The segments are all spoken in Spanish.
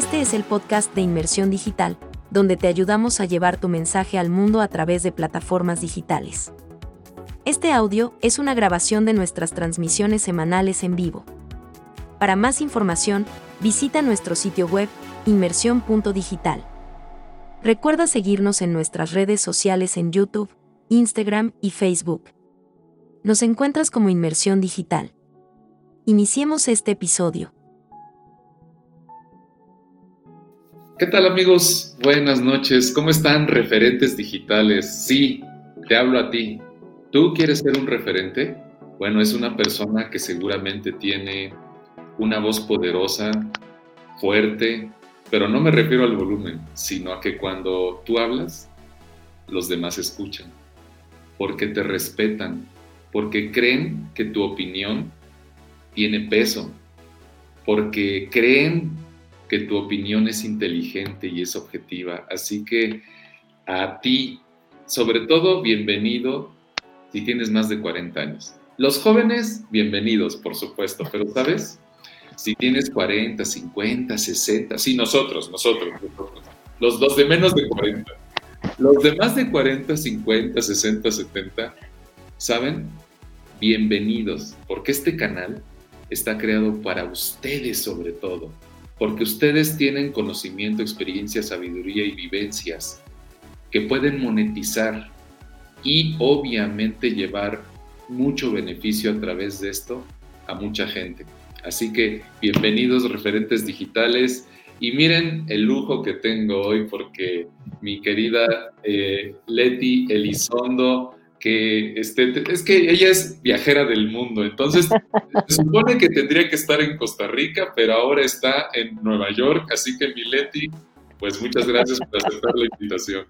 Este es el podcast de Inmersión Digital, donde te ayudamos a llevar tu mensaje al mundo a través de plataformas digitales. Este audio es una grabación de nuestras transmisiones semanales en vivo. Para más información, visita nuestro sitio web inmersión.digital. Recuerda seguirnos en nuestras redes sociales en YouTube, Instagram y Facebook. Nos encuentras como Inmersión Digital. Iniciemos este episodio. ¿Qué tal amigos? Buenas noches. ¿Cómo están referentes digitales? Sí, te hablo a ti. ¿Tú quieres ser un referente? Bueno, es una persona que seguramente tiene una voz poderosa, fuerte, pero no me refiero al volumen, sino a que cuando tú hablas, los demás escuchan, porque te respetan, porque creen que tu opinión tiene peso, porque creen que tu opinión es inteligente y es objetiva. Así que a ti, sobre todo, bienvenido si tienes más de 40 años. Los jóvenes, bienvenidos, por supuesto, pero ¿sabes? si tienes 40, 50, 60, sí, nosotros, nosotros, nosotros, los dos de menos de 40, los de más de 40, 50, 60, 70, ¿saben? Bienvenidos, porque este canal está creado para ustedes sobre todo, porque ustedes tienen conocimiento, experiencia, sabiduría y vivencias que pueden monetizar y obviamente llevar mucho beneficio a través de esto a mucha gente. Así que bienvenidos referentes digitales y miren el lujo que tengo hoy porque mi querida eh, Leti Elizondo, que este, es que ella es viajera del mundo, entonces se supone que tendría que estar en Costa Rica, pero ahora está en Nueva York, así que mi Leti, pues muchas gracias por aceptar la invitación.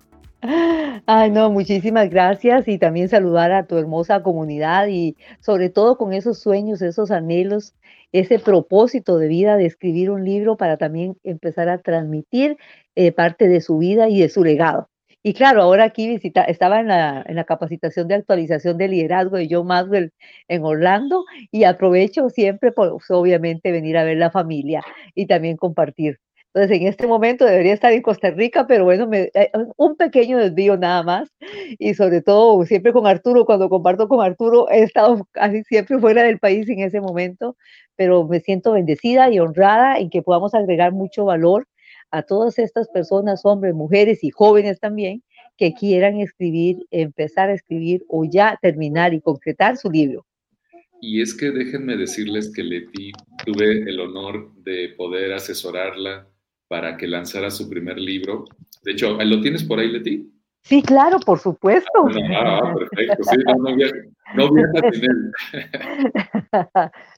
Ay, no, muchísimas gracias y también saludar a tu hermosa comunidad y sobre todo con esos sueños, esos anhelos ese propósito de vida de escribir un libro para también empezar a transmitir eh, parte de su vida y de su legado. Y claro, ahora aquí visita, estaba en la, en la capacitación de actualización de liderazgo de John Maxwell en Orlando y aprovecho siempre, pues, obviamente, venir a ver la familia y también compartir entonces, en este momento debería estar en Costa Rica, pero bueno, me, eh, un pequeño desvío nada más. Y sobre todo, siempre con Arturo, cuando comparto con Arturo, he estado casi siempre fuera del país en ese momento, pero me siento bendecida y honrada en que podamos agregar mucho valor a todas estas personas, hombres, mujeres y jóvenes también, que quieran escribir, empezar a escribir o ya terminar y concretar su libro. Y es que déjenme decirles que Leti tuve el honor de poder asesorarla para que lanzara su primer libro. De hecho, ¿lo tienes por ahí, Leti? Sí, claro, por supuesto. Ah, perfecto. Sí, no, no, no sin él.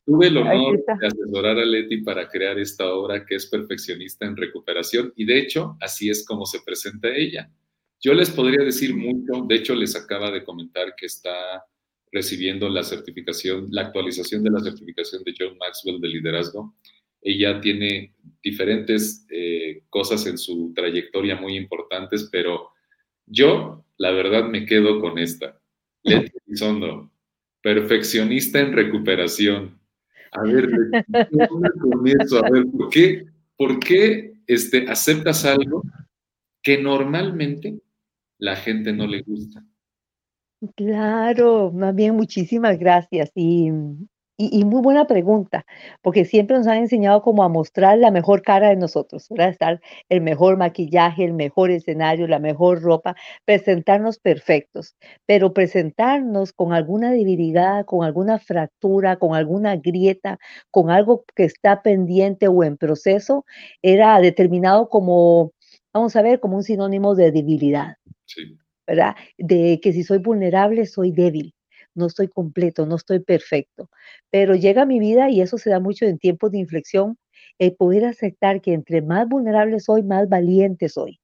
Tuve el honor de asesorar a Leti para crear esta obra que es perfeccionista en recuperación y de hecho así es como se presenta ella. Yo les podría decir mucho, de hecho les acaba de comentar que está recibiendo la certificación, la actualización de la certificación de John Maxwell de liderazgo ella tiene diferentes eh, cosas en su trayectoria muy importantes, pero yo, la verdad, me quedo con esta. Leti Elizondo, perfeccionista en recuperación. A ver, a ver, ¿por qué, por qué este, aceptas algo que normalmente la gente no le gusta? Claro, más bien muchísimas gracias. Y y, muy buena pregunta, porque siempre nos han enseñado como a mostrar la mejor cara de nosotros, ¿verdad? Estar el mejor maquillaje, el mejor escenario, la mejor ropa, presentarnos perfectos, pero presentarnos con alguna debilidad, con alguna fractura, con alguna grieta, con algo que está pendiente o en proceso, era determinado como, vamos a ver, como un sinónimo de debilidad. ¿Verdad? De que si soy vulnerable, soy débil no estoy completo, no estoy perfecto. Pero llega mi vida y eso se da mucho en tiempos de inflexión, el poder aceptar que entre más vulnerable soy, más valiente soy.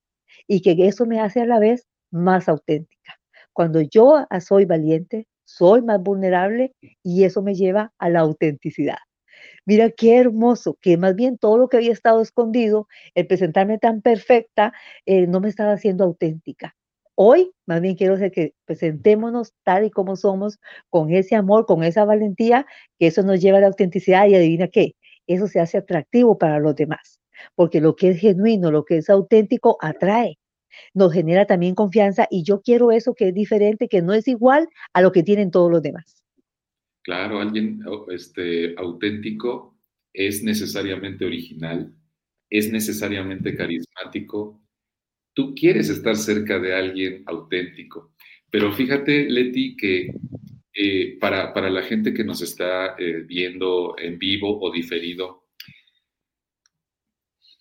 Y que eso me hace a la vez más auténtica. Cuando yo soy valiente, soy más vulnerable y eso me lleva a la autenticidad. Mira qué hermoso, que más bien todo lo que había estado escondido, el presentarme tan perfecta, eh, no me estaba haciendo auténtica. Hoy, más bien quiero decir que presentémonos tal y como somos, con ese amor, con esa valentía, que eso nos lleva a la autenticidad y adivina qué, eso se hace atractivo para los demás, porque lo que es genuino, lo que es auténtico, atrae nos genera también confianza y yo quiero eso que es diferente, que no es igual a lo que tienen todos los demás. Claro, alguien este, auténtico es necesariamente original, es necesariamente carismático. Tú quieres estar cerca de alguien auténtico, pero fíjate, Leti, que eh, para, para, la gente que nos está eh, viendo en vivo o diferido,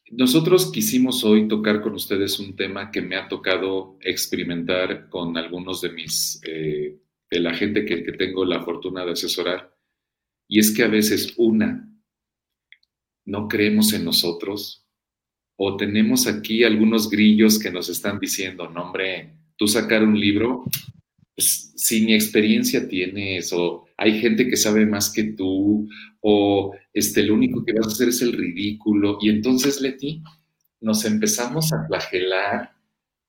nosotros quisimos hoy tocar con ustedes un tema que me ha tocado experimentar con algunos de mis, eh, de la gente que, que tengo la fortuna de asesorar, y es que a veces una, no creemos en nosotros, o tenemos aquí algunos grillos que nos están diciendo, no hombre, tú sacar un libro, pues, si ni experiencia tienes, o hay gente que sabe más que tú, o este, lo único que vas a hacer es el ridículo. Y entonces, Leti, nos empezamos a flagelar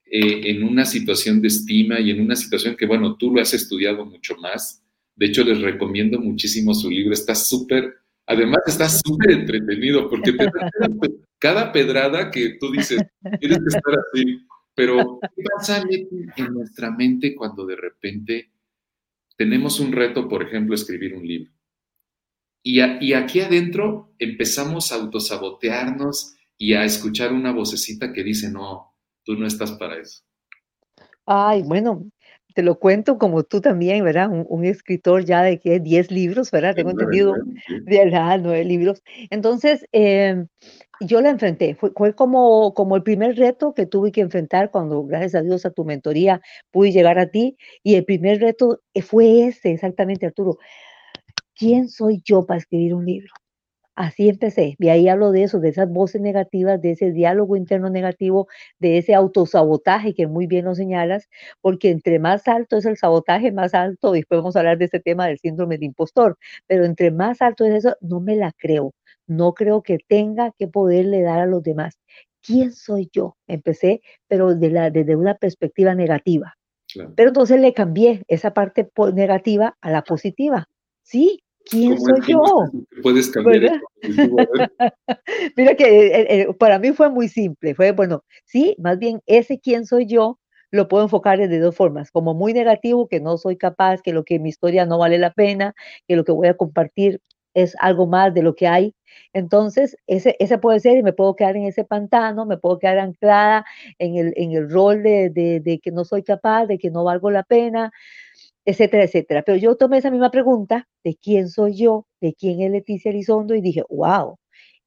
eh, en una situación de estima y en una situación que, bueno, tú lo has estudiado mucho más. De hecho, les recomiendo muchísimo su libro. Está súper, además está súper entretenido porque te cada pedrada que tú dices, tienes que estar así. Pero, ¿qué pasa, en nuestra mente cuando de repente tenemos un reto, por ejemplo, escribir un libro? Y, aquí adentro empezamos a autosabotearnos y a escuchar una vocecita que dice, no, tú no estás para eso. Ay, bueno, te lo cuento como tú también, ¿verdad? Un, escritor ya de que 10 libros, ¿verdad? Tengo entendido, de verdad, nueve libros. Entonces, em, yo la enfrenté, fue, fue, como, como el primer reto que tuve que enfrentar cuando, gracias a Dios, a tu mentoría, pude llegar a ti. Y el primer reto fue ese, exactamente, Arturo. ¿quién soy yo para escribir un libro? Así empecé, y ahí hablo de eso, de esas voces negativas, de ese diálogo interno negativo, de ese autosabotaje que muy bien lo señalas, porque entre más alto es el sabotaje, más alto, después vamos a hablar de este tema del síndrome de impostor, pero entre más alto es eso, no me la creo, no creo que tenga que poderle dar a los demás. ¿Quién soy yo? Empecé, pero desde una perspectiva negativa. Pero entonces le cambié esa parte negativa a la positiva. Sí, ¿quién soy yo? Puedes cambiar. Mira que eh, eh, para mí fue muy simple, fue bueno, sí, más bien ese quién soy yo lo puedo enfocar de dos formas, como muy negativo, que no soy capaz, que lo que mi historia no vale la pena, que lo que voy a compartir es algo más de lo que hay. Entonces, ese, ese puede ser y me puedo quedar en ese pantano, me puedo quedar anclada en el, en el rol de, de, de que no soy capaz, de que no valgo la pena, etcétera, etcétera. Pero yo tomé esa misma pregunta de quién soy yo, de quién es Leticia Elizondo y dije, wow,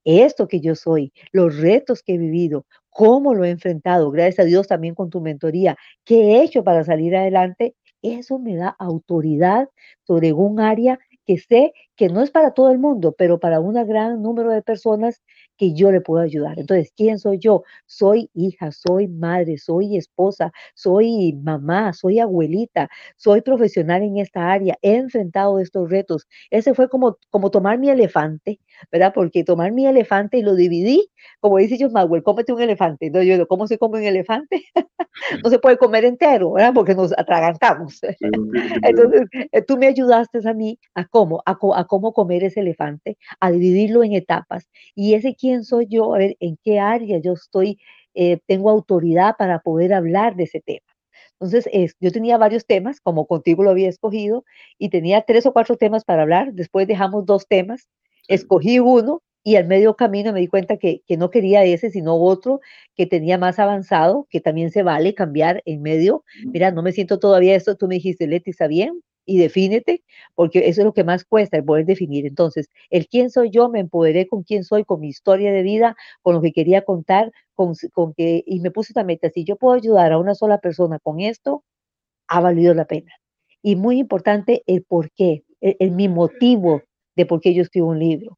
esto que yo soy, los retos que he vivido, cómo lo he enfrentado, gracias a Dios también con tu mentoría, qué he hecho para salir adelante, eso me da autoridad sobre un área que sé que no es para todo el mundo, pero para un gran número de personas que yo le puedo ayudar. Entonces, ¿quién soy yo? Soy hija, soy madre, soy esposa, soy mamá, soy abuelita, soy profesional en esta área, he enfrentado estos retos. Ese fue como, como tomar mi elefante, ¿verdad? Porque tomar mi elefante y lo dividí, como dice John Maxwell, cómete un elefante. Entonces yo digo, ¿cómo se come un elefante? no se puede comer entero, ¿verdad? Porque nos atragantamos. Entonces, eh, tú me ayudaste a mí a cómo, a, a cómo comer ese elefante, a dividirlo en etapas. Y ese quién soy yo, a ver en qué área yo estoy, eh, tengo autoridad para poder hablar de ese tema. Entonces, yo tenía varios temas, como contigo lo había escogido, y tenía tres o cuatro temas para hablar. Después dejamos dos temas, escogí uno y al medio camino me di cuenta que, que, no quería ese, sino otro que tenía más avanzado, que también se vale cambiar en medio. Mira, no me siento todavía esto, tú me dijiste, Leti, ¿está bien? Y defínete, porque eso es lo que más cuesta, el poder definir. Entonces, el quién soy yo, me empoderé con quién soy, con mi historia de vida, con lo que quería contar, con, con que, y me puse esta meta, si yo puedo ayudar a una sola persona con esto, ha valido la pena. Y muy importante, el por qué, el, mi motivo de por qué yo escribo un libro.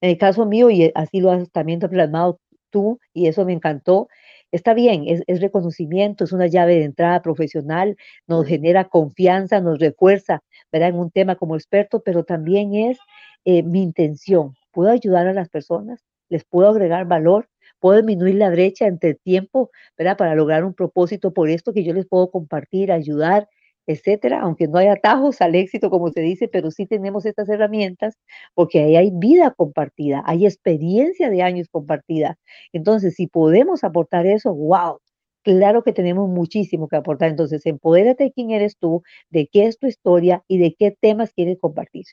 En el caso mío, y así lo has también plasmado tú, y eso me encantó, Está bien, es, reconocimiento, es una llave de entrada profesional, nos genera confianza, nos refuerza, ¿verdad? En un tema como experto, pero también es eh, mi intención. ¿Puedo ayudar a las personas? ¿Les puedo agregar valor? ¿Puedo disminuir la brecha entre el tiempo, ¿verdad? Para lograr un propósito por esto que yo les puedo compartir, ayudar etcétera, aunque no hay atajos al éxito, como se dice, pero sí tenemos estas herramientas porque ahí hay vida compartida, hay experiencia de años compartida. Entonces, si podemos aportar eso, wow, claro que tenemos muchísimo que aportar. Entonces, empodérate de quién eres tú, de qué es tu historia y de qué temas quieres compartir.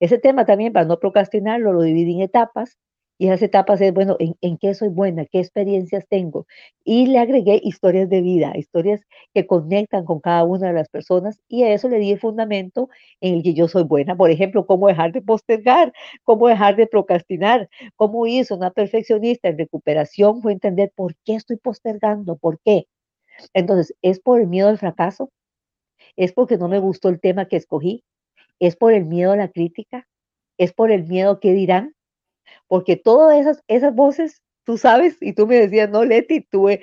Ese tema también, para no procrastinarlo, lo dividí en etapas y esas etapas es, bueno, ¿en, qué soy buena? ¿Qué experiencias tengo? Y le agregué historias de vida, historias que conectan con cada una de las personas y a eso le di el fundamento en el que yo soy buena. Por ejemplo, cómo dejar de postergar, cómo dejar de procrastinar, cómo hizo una perfeccionista en recuperación fue entender por qué estoy postergando, por qué. Entonces, ¿es por el miedo al fracaso? ¿Es porque no me gustó el tema que escogí? ¿Es por el miedo a la crítica? ¿Es por el miedo que dirán? Porque todas esas, esas voces, tú sabes, y tú me decías, no, Leti, tú, eh,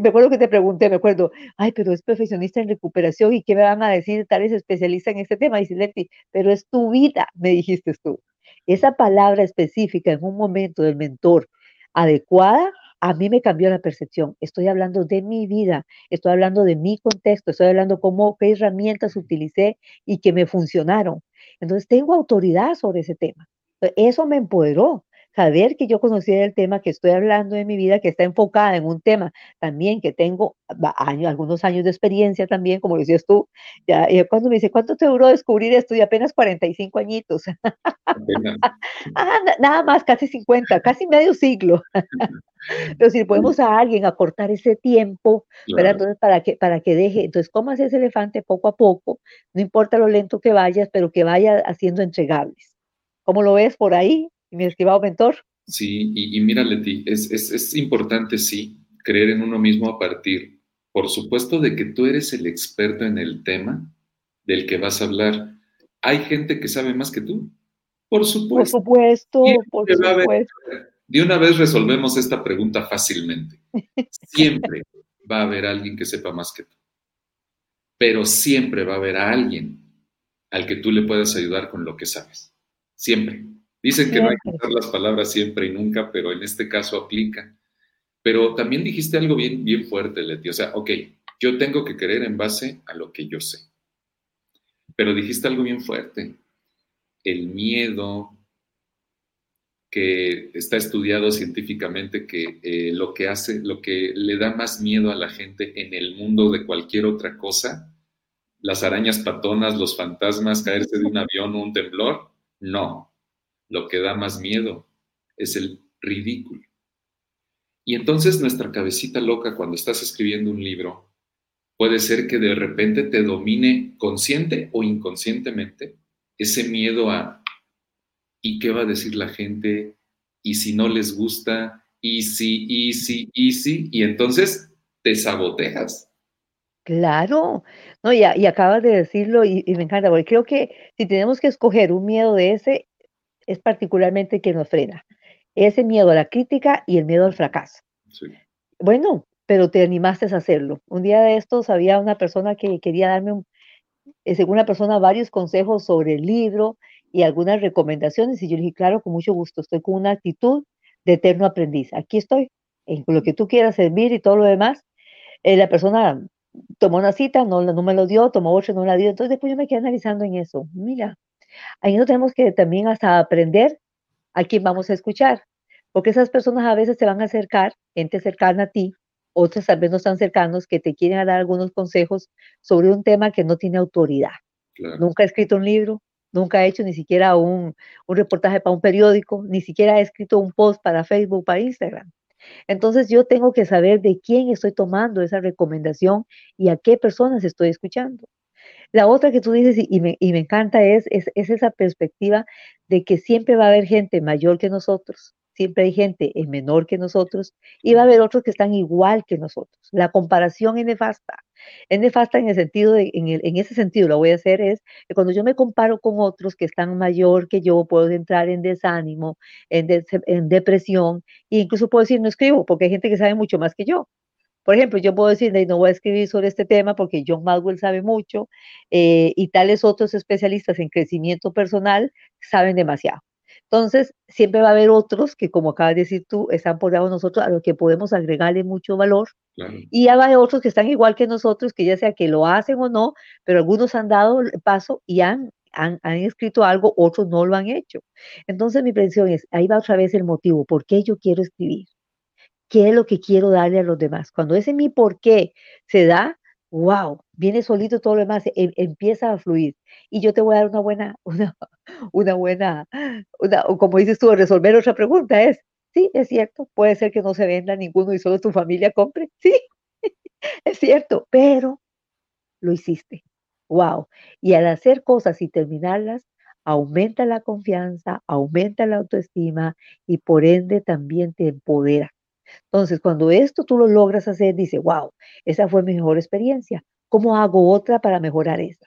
me acuerdo que te pregunté, me acuerdo, ay, pero es profesionista en recuperación y qué me van a decir tal vez especialista en este tema, y dice Leti, pero es tu vida, me dijiste tú. Esa palabra específica en un momento del mentor adecuada, a mí me cambió la percepción. Estoy hablando de mi vida, estoy hablando de mi contexto, estoy hablando cómo, qué herramientas utilicé y que me funcionaron. Entonces, tengo autoridad sobre ese tema. Eso me empoderó. Saber que yo conocía el tema que estoy hablando de mi vida, que está enfocada en un tema también que tengo años, algunos años de experiencia también, como decías tú. Ya, cuando me dice, ¿cuánto te duró descubrir esto? Y apenas 45 añitos. ah, nada más, casi 50, casi medio siglo. Pero si podemos a alguien acortar ese tiempo, Entonces, para que, para que deje, entonces, ¿cómo hace ese elefante poco a poco? No importa lo lento que vayas, pero que vaya haciendo entregables. ¿Cómo lo ves por ahí, mi estimado mentor? Sí, y, mira, Leti, es, es, importante, sí, creer en uno mismo a partir, por supuesto, de que tú eres el experto en el tema del que vas a hablar. Hay gente que sabe más que tú. Por supuesto. Por supuesto, por supuesto. de una vez resolvemos esta pregunta fácilmente. Siempre va a haber alguien que sepa más que tú. Pero siempre va a haber a alguien al que tú le puedas ayudar con lo que sabes. Siempre. Dicen que no hay que usar las palabras siempre y nunca, pero en este caso aplica. Pero también dijiste algo bien, bien fuerte, Leti. O sea, ok, yo tengo que creer en base a lo que yo sé. Pero dijiste algo bien fuerte. El miedo que está estudiado científicamente que eh, lo que hace, lo que le da más miedo a la gente en el mundo de cualquier otra cosa, las arañas patonas, los fantasmas, caerse de un avión o un temblor, no, lo que da más miedo es el ridículo. Y entonces nuestra cabecita loca cuando estás escribiendo un libro puede ser que de repente te domine consciente o inconscientemente ese miedo a ¿y qué va a decir la gente? ¿Y si no les gusta? ¿Y si, y si, y si? Y entonces te saboteas. Claro, no, y, y acabas de decirlo y, me encanta, porque creo que si tenemos que escoger un miedo de ese, es particularmente el que nos frena. Ese miedo a la crítica y el miedo al fracaso. Bueno, pero te animaste a hacerlo. Un día de estos había una persona que quería darme, un, eh, según una persona, varios consejos sobre el libro y algunas recomendaciones. Y yo le dije, claro, con mucho gusto, estoy con una actitud de eterno aprendiz. Aquí estoy, en lo que tú quieras servir y todo lo demás. Eh, la persona tomó una cita, no, no me lo dio, tomó otra, no la dio. Entonces después yo me quedé analizando en eso. Mira, ahí no tenemos que también hasta aprender a quién vamos a escuchar, porque esas personas a veces se van a acercar, gente cercana a ti, otras tal vez no están cercanos, que te quieren dar algunos consejos sobre un tema que no tiene autoridad. Nunca ha escrito un libro, nunca ha hecho ni siquiera un, un reportaje para un periódico, ni siquiera ha escrito un post para Facebook, para Instagram. Entonces yo tengo que saber de quién estoy tomando esa recomendación y a qué personas estoy escuchando. La otra que tú dices y, me, encanta es, es, esa perspectiva de que siempre va a haber gente mayor que nosotros, siempre hay gente menor que nosotros y va a haber otros que están igual que nosotros. La comparación es nefasta. Es nefasta en el sentido de, en, en ese sentido lo voy a hacer es que cuando yo me comparo con otros que están mayor que yo, puedo entrar en desánimo, en, en depresión, e incluso puedo decir no escribo, porque hay gente que sabe mucho más que yo. Por ejemplo, yo puedo decir, no voy a escribir sobre este tema porque John Maxwell sabe mucho eh, y tales otros especialistas en crecimiento personal saben demasiado. Entonces, siempre va a haber otros que, como acabas de decir tú, están por debajo de nosotros, a los que podemos agregarle mucho valor. Claro. Y ya hay otros que están igual que nosotros, que ya sea que lo hacen o no, pero algunos han dado el paso y han, han, han escrito algo, otros no lo han hecho. Entonces, mi predicción es, ahí va otra vez el motivo, ¿por qué yo quiero escribir? ¿Qué es lo que quiero darle a los demás? Cuando ese mi por qué se da, wow, viene solito todo lo demás, em- empieza a fluir. Y yo te voy a dar una buena, una, una buena, una, como dices tú, resolver otra pregunta es, sí, es cierto, puede ser que no se venda ninguno y solo tu familia compre, sí, es cierto, pero lo hiciste. Wow. Y al hacer cosas y terminarlas, aumenta la confianza, aumenta la autoestima y por ende también te empodera. Entonces, cuando esto tú lo logras hacer, dice, wow, esa fue mi mejor experiencia. ¿Cómo hago otra para mejorar esa?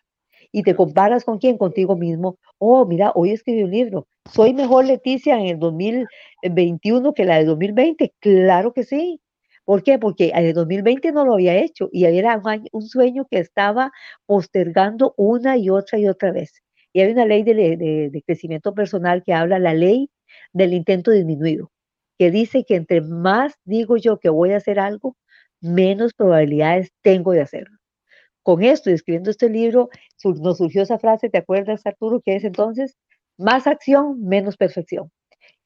Y te comparas con quién, contigo mismo. Oh, mira, hoy escribí un libro. ¿Soy mejor Leticia en el 2021 que la de 2020? Claro que sí. ¿Por qué? Porque en el 2020 no lo había hecho y era un, año- un sueño que estaba postergando una y otra y otra vez. Y hay una ley de, le- de- de crecimiento personal que habla, la ley del intento disminuido, que dice que entre más digo yo que voy a hacer algo, menos probabilidades tengo de hacerlo. Con esto y escribiendo este libro, sur- nos surgió esa frase, ¿te acuerdas, Arturo? Que es entonces, más acción, menos perfección.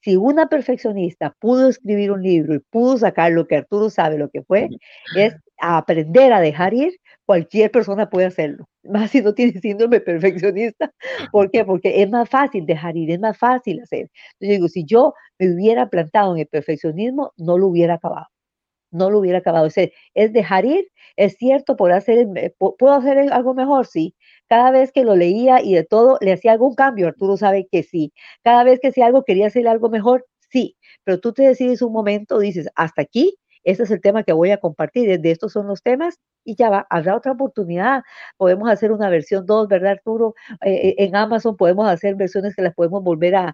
Si una perfeccionista pudo escribir un libro y pudo sacar lo que Arturo sabe lo que fue, es aprender a dejar ir, cualquier persona puede hacerlo. Más si no tiene síndrome perfeccionista. ¿Por qué? Porque es más fácil dejar ir, es más fácil hacer. Yo digo, si yo me hubiera plantado en el perfeccionismo, no lo hubiera acabado. No lo hubiera acabado. O sea, es dejar ir, es cierto, pu- puedo hacer algo mejor, sí. Cada vez que lo leía y de todo, le hacía algún cambio, Arturo sabe que sí. Cada vez que hacía algo, quería hacer algo mejor, sí. Pero tú te decides un momento, dices, hasta aquí, este es el tema que voy a compartir, de estos son los temas, y ya va, habrá otra oportunidad. Podemos hacer una versión 2, ¿verdad, Arturo? Eh, eh, en Amazon podemos hacer versiones que las podemos volver a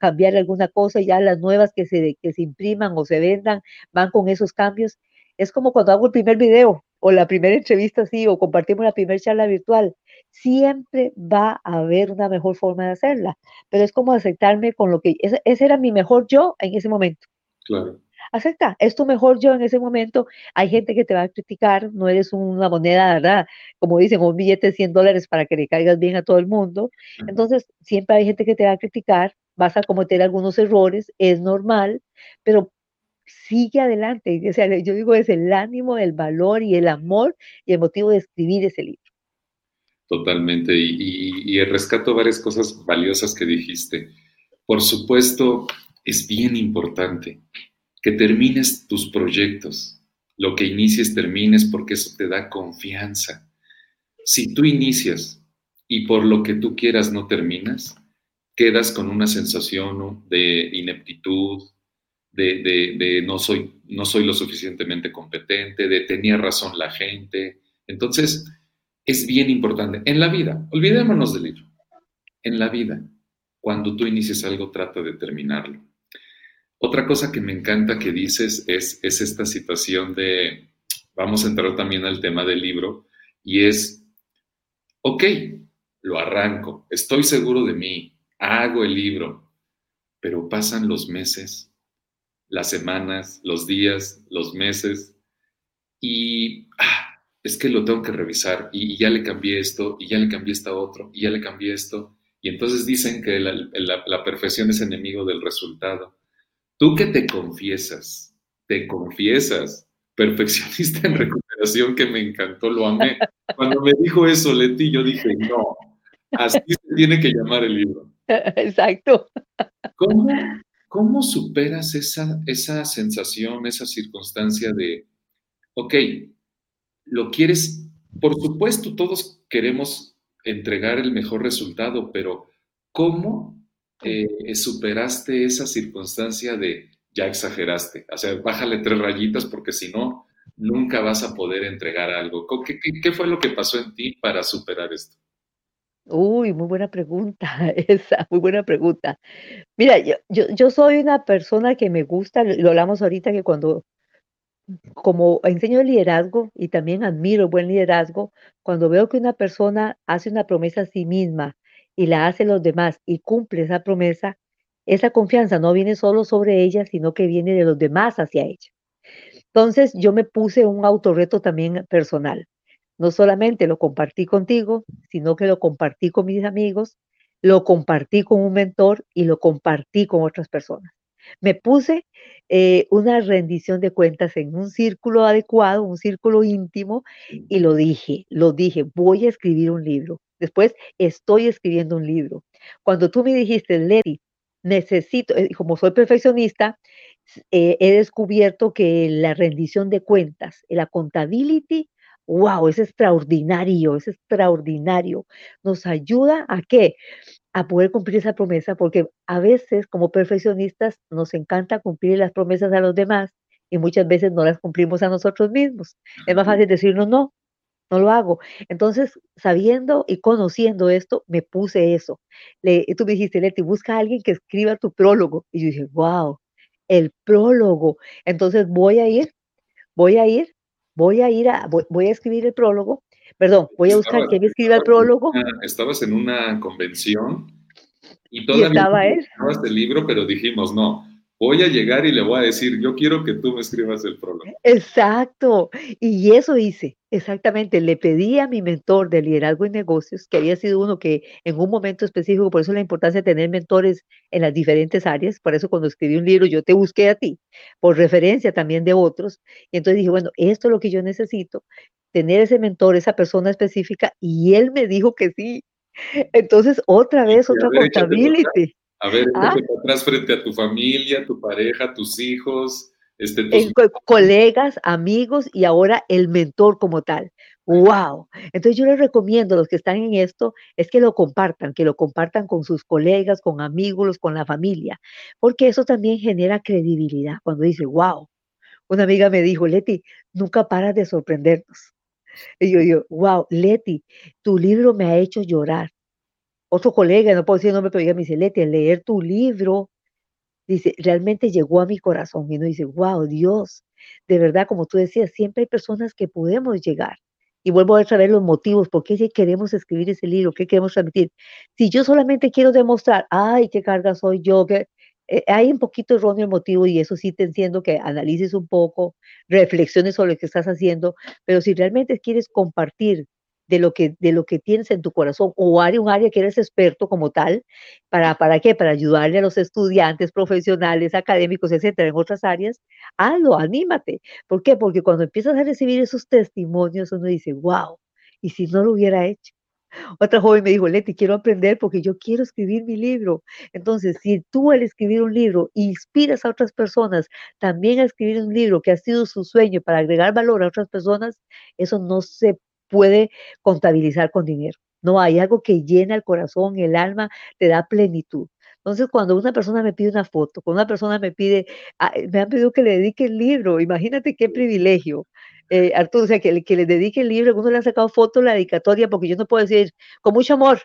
cambiar alguna cosa, y ya las nuevas que se, que se impriman o se vendan van con esos cambios. Es como cuando hago el primer video o la primera entrevista así o compartimos la primera charla virtual. Siempre va a haber una mejor forma de hacerla, pero es como aceptarme con lo que ese, ese era mi mejor yo en ese momento. Claro. Acepta, es tu mejor yo en ese momento. Hay gente que te va a criticar, no eres una moneda, ¿verdad? Como dicen, un billete de 100 dólares para que le caigas bien a todo el mundo. Entonces, siempre hay gente que te va a criticar, vas a cometer algunos errores, es normal, pero sigue adelante. O sea, yo digo, es el ánimo, el valor y el amor y el motivo de escribir ese libro. Totalmente. Y, y- y rescato varias cosas valiosas que dijiste. Por supuesto, es bien importante que termines tus proyectos. Lo que inicies, termines, porque eso te da confianza. Si tú inicias y por lo que tú quieras no terminas, quedas con una sensación de ineptitud, de, no, soy, no soy lo suficientemente competente, de tenía razón la gente. Entonces, es bien importante. En la vida, olvidémonos del libro. En la vida, cuando tú inicies algo, trata de terminarlo. Otra cosa que me encanta que dices es, es esta situación de, vamos a entrar también al tema del libro, y es, ok, lo arranco, estoy seguro de mí, hago el libro, pero pasan los meses, las semanas, los días, los meses, y ah, es que lo tengo que revisar, y, y ya le cambié esto, y ya le cambié esta otro, y ya le cambié esto, y entonces dicen que la, la- la perfección es enemigo del resultado. Tú que te confiesas, te confiesas, perfeccionista en recuperación, que me encantó, lo amé. Cuando me dijo eso, Leti, yo dije, no, así se tiene que llamar el libro. Exacto. ¿Cómo, cómo superas esa, esa sensación, esa circunstancia de, ok, lo quieres, por supuesto, todos queremos entregar el mejor resultado, pero ¿cómo eh, superaste esa circunstancia de ya exageraste? O sea, bájale tres rayitas porque si no, nunca vas a poder entregar algo. Co- ¿Qué, qué- qué fue lo que pasó en ti para superar esto? Uy, muy buena pregunta esa, muy buena pregunta. Mira, yo, yo, yo soy una persona que me gusta, lo hablamos ahorita, que cuando, como enseño liderazgo y también admiro el buen liderazgo, cuando veo que una persona hace una promesa a sí misma y la hace a los demás y cumple esa promesa, esa confianza no viene solo sobre ella, sino que viene de los demás hacia ella. Entonces yo me puse un autorreto también personal. No solamente lo compartí contigo, sino que lo compartí con mis amigos, lo compartí con un mentor y lo compartí con otras personas. Me puse eh, una rendición de cuentas en un círculo adecuado, un círculo íntimo, y lo dije, lo dije, voy a escribir un libro. Después estoy escribiendo un libro. Cuando tú me dijiste, Leti, necesito, eh, como soy perfeccionista, eh, he descubierto que la rendición de cuentas, la accountability, wow, es extraordinario, es extraordinario. Nos ayuda a qué? A poder cumplir esa promesa, porque a veces como perfeccionistas nos encanta cumplir las promesas a los demás y muchas veces no las cumplimos a nosotros mismos. Es más fácil decirnos no, no lo hago. Entonces, sabiendo y conociendo esto, me puse eso. Le, tú me dijiste, Leti, busca a alguien que escriba tu prólogo. Y yo dije, wow, el prólogo. Entonces voy a ir, voy a ir, voy a ir a, voy, a escribir el prólogo. Perdón, voy a buscar que me escriba el prólogo. estabas en una convención y todavía estaba él. el libro, pero dijimos, no, voy a llegar y le voy a decir, yo quiero que tú me escribas el prólogo. Exacto. Y eso hice, exactamente. Le pedí a mi mentor de liderazgo y negocios, que había sido uno que en un momento específico, por eso la importancia de tener mentores en las diferentes áreas, por eso cuando escribí un libro yo te busqué a ti, por referencia también de otros. Y entonces dije, bueno, esto es lo que yo necesito, tener ese mentor, esa persona específica, y él me dijo que sí. Entonces, otra vez, otra contabilidad. A ver, ah. atrás frente a tu familia, tu pareja, tus hijos, este, colegas, amigos y ahora el mentor como tal. ¡Wow! Entonces yo les recomiendo a los que están en esto es que lo compartan, que lo compartan con sus colegas, con amigos, con la familia, porque eso también genera credibilidad. Cuando dice, wow, una amiga me dijo, Leti, nunca paras de sorprendernos. Y yo digo, wow, Leti, tu libro me ha hecho llorar otro colega, no puedo decir el nombre, pero ella me dice, Leti, al leer tu libro, dice, realmente llegó a mi corazón. Y uno dice, wow, Dios, de verdad, como tú decías, siempre hay personas que podemos llegar. Y vuelvo a saber los motivos, por qué queremos escribir ese libro, qué queremos transmitir. Si yo solamente quiero demostrar, ay, qué carga soy yo, que eh, hay un poquito erróneo el motivo y eso sí te entiendo que analices un poco, reflexiones sobre lo que estás haciendo, pero si realmente quieres compartir de lo que, de lo que tienes en tu corazón o área, un área que eres experto como tal, ¿para, ¿para qué? Para ayudarle a los estudiantes, profesionales, académicos, etcétera, en otras áreas, hazlo, anímate. ¿Por qué? Porque cuando empiezas a recibir esos testimonios, uno dice, wow, ¿y si no lo hubiera hecho? Otra joven me dijo, Leti, quiero aprender porque yo quiero escribir mi libro. Entonces, si tú al escribir un libro inspiras a otras personas también a escribir un libro que ha sido su sueño para agregar valor a otras personas, eso no se puede contabilizar con dinero. No hay algo que llena el corazón, el alma, te da plenitud. Entonces, cuando una persona me pide una foto, cuando una persona me pide, ah, me han pedido que le dedique el libro, imagínate qué privilegio. Eh, Arturo, o sea, que, que le dedique el libro, uno le ha sacado foto, la dedicatoria, porque yo no puedo decir, con mucho amor,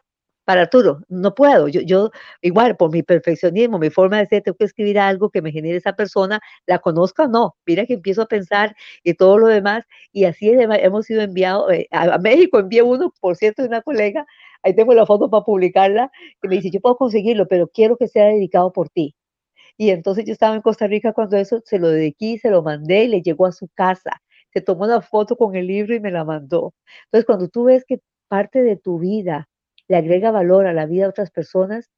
para Arturo, no puedo. Yo, yo, igual, por mi perfeccionismo, mi forma de ser, tengo que escribir algo que me genere esa persona, la conozca o no. Mira que empiezo a pensar y todo lo demás. Y así hemos sido enviados eh, a, México. Envié uno, por cierto, de una colega. Ahí tengo la foto para publicarla. Que me dice: Yo puedo conseguirlo, pero quiero que sea dedicado por ti. Y entonces yo estaba en Costa Rica cuando eso se lo dediqué, se lo mandé y le llegó a su casa. Se tomó una foto con el libro y me la mandó. Entonces, cuando tú ves que parte de tu vida le agrega valor a la vida de otras personas,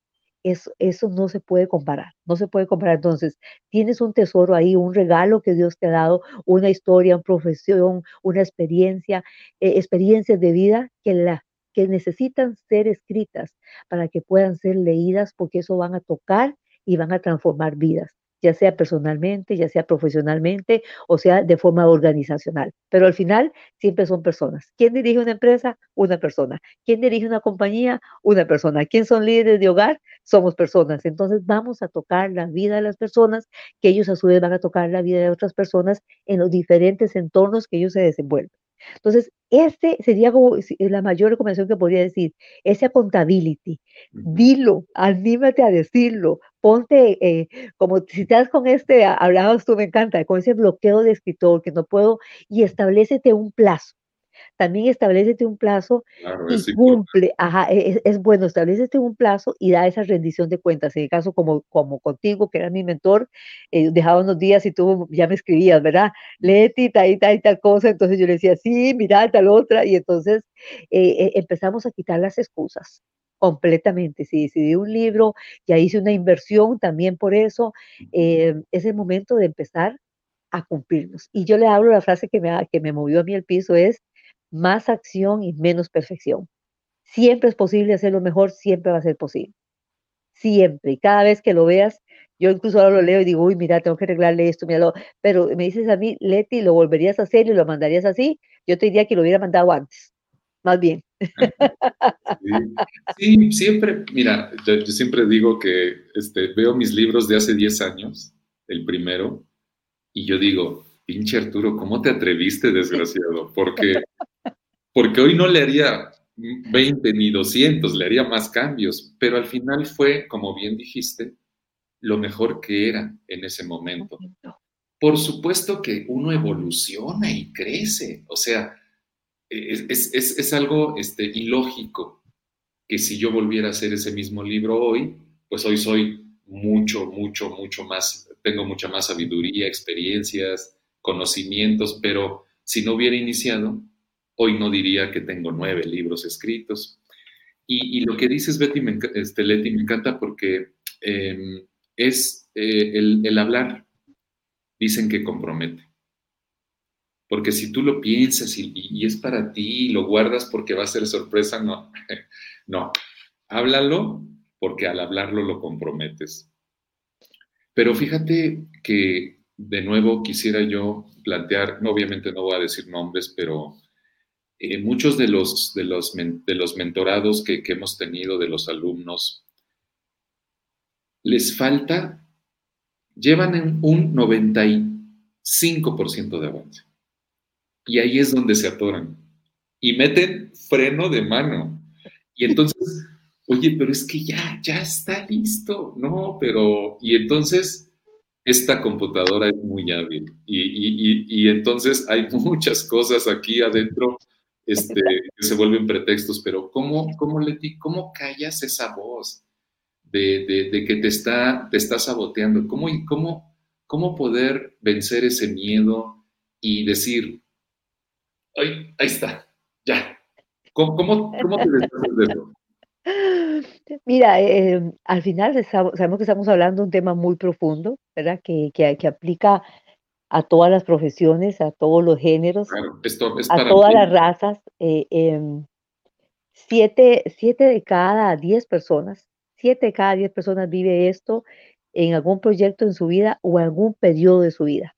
eso, eso no se puede comparar, no se puede comparar. Entonces, tienes un tesoro ahí, un regalo que Dios te ha dado, una historia, una profesión, una experiencia, eh, experiencias de vida que, que necesitan ser escritas para que puedan ser leídas porque eso van a tocar y van a transformar vidas ya sea personalmente, ya sea profesionalmente o sea de forma organizacional. Pero al final siempre son personas. ¿Quién dirige una empresa? Una persona. ¿Quién dirige una compañía? Una persona. ¿Quién son líderes de hogar? Somos personas. Entonces vamos a tocar la vida de las personas, que ellos a su vez van a tocar la vida de otras personas en los diferentes entornos que ellos se desenvuelven. Entonces, este sería como la mayor recomendación que podría decir, ese accountability. Dilo, anímate a decirlo, ponte, eh, como si estás con este, hablabas tú, me encanta, con ese bloqueo de escritor que no puedo, y establecete un plazo. también establecete un plazo y cumple, ajá, e, e, es, bueno, establecete un plazo y da esa rendición de cuentas. En el caso como, como contigo, que era mi mentor, eh, dejaba unos días y tú ya me escribías, ¿verdad? Leti, tal y tal y tal cosa, entonces yo le decía, sí, mira, tal otra, y entonces eh, eh, empezamos a quitar las excusas completamente. Si decidí un libro, ya hice una inversión también por eso, es el momento de empezar a cumplirnos. Y yo le hablo la frase que me, que me movió a mí el piso es más acción y menos perfección. Siempre es posible hacerlo mejor, siempre va a ser posible. Siempre. Y cada vez que lo veas, yo incluso ahora lo leo y digo, uy, mira, tengo que arreglarle esto, míralo. Pero me dices a mí, Leti, ¿lo volverías a hacer y lo mandarías así? Yo te diría que lo hubiera mandado antes, más bien. Sí, siempre, mira, yo, siempre digo que este, veo mis libros de hace 10 años, el primero, y yo digo, pinche Arturo, ¿cómo te atreviste, desgraciado? Porque, porque hoy no le haría 20 ni 200, le haría más cambios, pero al final fue, como bien dijiste, lo mejor que era en ese momento. Por supuesto que uno evoluciona y crece, o sea, es, es, algo este, ilógico que si yo volviera a hacer ese mismo libro hoy, pues hoy soy mucho, mucho, mucho más tengo mucha más sabiduría, experiencias, conocimientos, pero si no hubiera iniciado, hoy no diría que tengo nueve libros escritos. Y, lo que dices, Betty, me, este, Leti, me encanta porque em, es eh, el, hablar, dicen que compromete. Porque si tú lo piensas y, y, es para ti y lo guardas porque va a ser sorpresa, no. no, háblalo porque al hablarlo lo comprometes. Pero fíjate que de nuevo quisiera yo plantear, obviamente no voy a decir nombres, pero eh, muchos de los, de los, de los mentorados que, que hemos tenido, de los alumnos, les falta, llevan un 95% de avance. Y ahí es donde se atoran. Y meten freno de mano. Y entonces oye, pero es que ya, ya está listo, no, pero, y entonces esta computadora es muy hábil y, entonces hay muchas cosas aquí adentro este, que se vuelven pretextos, pero ¿cómo, cómo, Leti, cómo callas esa voz de, que te está, te está saboteando? ¿Cómo, cómo, ¿Cómo poder vencer ese miedo y decir, ay, ahí está, ya? ¿Cómo, cómo, cómo te deshaces de eso? Mira, em, al final sabemos que estamos hablando de un tema muy profundo, ¿verdad? Que, que, aplica a todas las profesiones, a todos los géneros, a todas las razas. Eh, em, siete, siete de cada diez personas, siete de cada diez personas vive esto en algún proyecto en su vida o en algún periodo de su vida.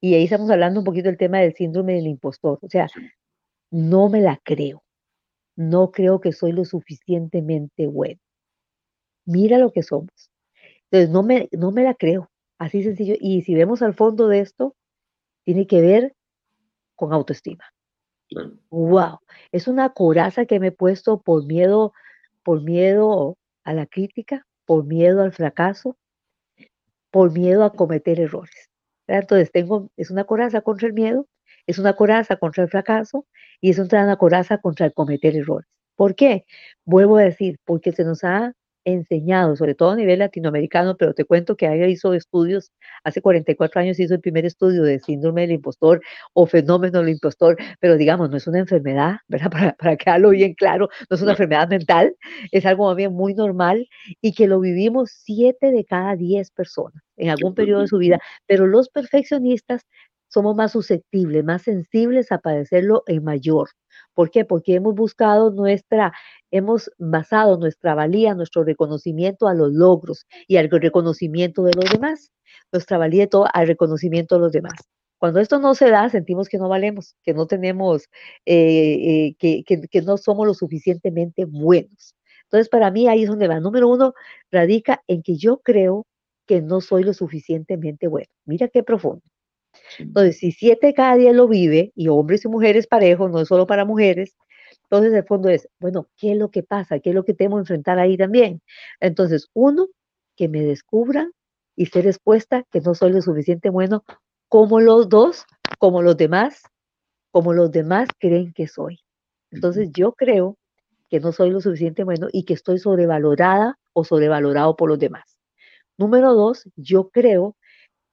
Y ahí estamos hablando un poquito del tema del síndrome del impostor. O sea, no me la creo no creo que soy lo suficientemente bueno. Mira lo que somos. Entonces, no me, no me la creo. Así sencillo. Y si vemos al fondo de esto, tiene que ver con autoestima. Wow, es una coraza que me he puesto por miedo, por miedo a la crítica, por miedo al fracaso, por miedo a cometer errores. Entonces tengo, es una coraza contra el miedo, es una coraza contra el fracaso y es una coraza contra el cometer errores. ¿Por qué? Vuelvo a decir, porque se nos ha enseñado, sobre todo a nivel latinoamericano, pero te cuento que ella hizo estudios, hace 44 años hizo el primer estudio de síndrome del impostor o fenómeno del impostor, pero digamos, no es una enfermedad, ¿verdad? Para, para quedarlo bien claro, no es una enfermedad mental, es algo bien muy normal y que lo vivimos 7 de cada 10 personas en algún periodo de su vida, pero los perfeccionistas somos más susceptibles, más sensibles a padecerlo en mayor. ¿Por qué? Porque hemos buscado nuestra, hemos basado nuestra valía, nuestro reconocimiento a los logros y al reconocimiento de los demás. Nuestra valía todo al reconocimiento de los demás. Cuando esto no se da, sentimos que no valemos, que no tenemos, eh, eh, que, que no somos lo suficientemente buenos. Entonces, para mí ahí es donde va. Número uno, radica en que yo creo que no soy lo suficientemente bueno. Mira qué profundo. Entonces, si siete cada día lo vive, y hombres y mujeres parejos, no es solo para mujeres, entonces el fondo es, bueno, ¿qué es lo que pasa? ¿Qué es lo que tengo que enfrentar ahí también? Entonces, uno, que me descubran y ser expuesta que no soy lo suficiente bueno como los dos, como los demás, como los demás creen que soy. Entonces yo creo que no soy lo suficiente bueno y que estoy sobrevalorada o sobrevalorado por los demás. Número dos, yo creo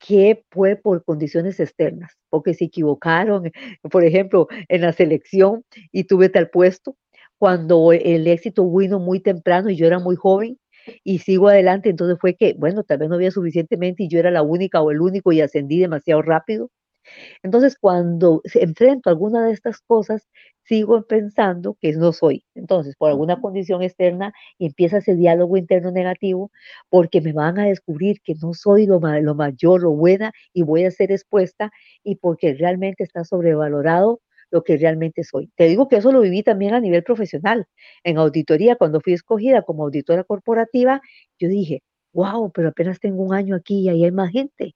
que fue por condiciones externas, porque se equivocaron, por ejemplo, en la selección y tuve tal puesto, cuando el éxito vino muy temprano y yo era muy joven y sigo adelante, entonces fue que, bueno, tal vez no había suficientemente y yo era la única o el único y ascendí demasiado rápido. Entonces, cuando enfrento alguna de estas cosas, sigo pensando que no soy. Entonces, por alguna condición externa, empieza ese diálogo interno negativo porque me van a descubrir que no soy lo, lo mayor, lo buena y voy a ser expuesta y porque realmente está sobrevalorado lo que realmente soy. Te digo que eso lo viví también a nivel profesional. En auditoría, cuando fui escogida como auditora corporativa, yo dije, wow, pero apenas tengo un año aquí y ahí hay más gente.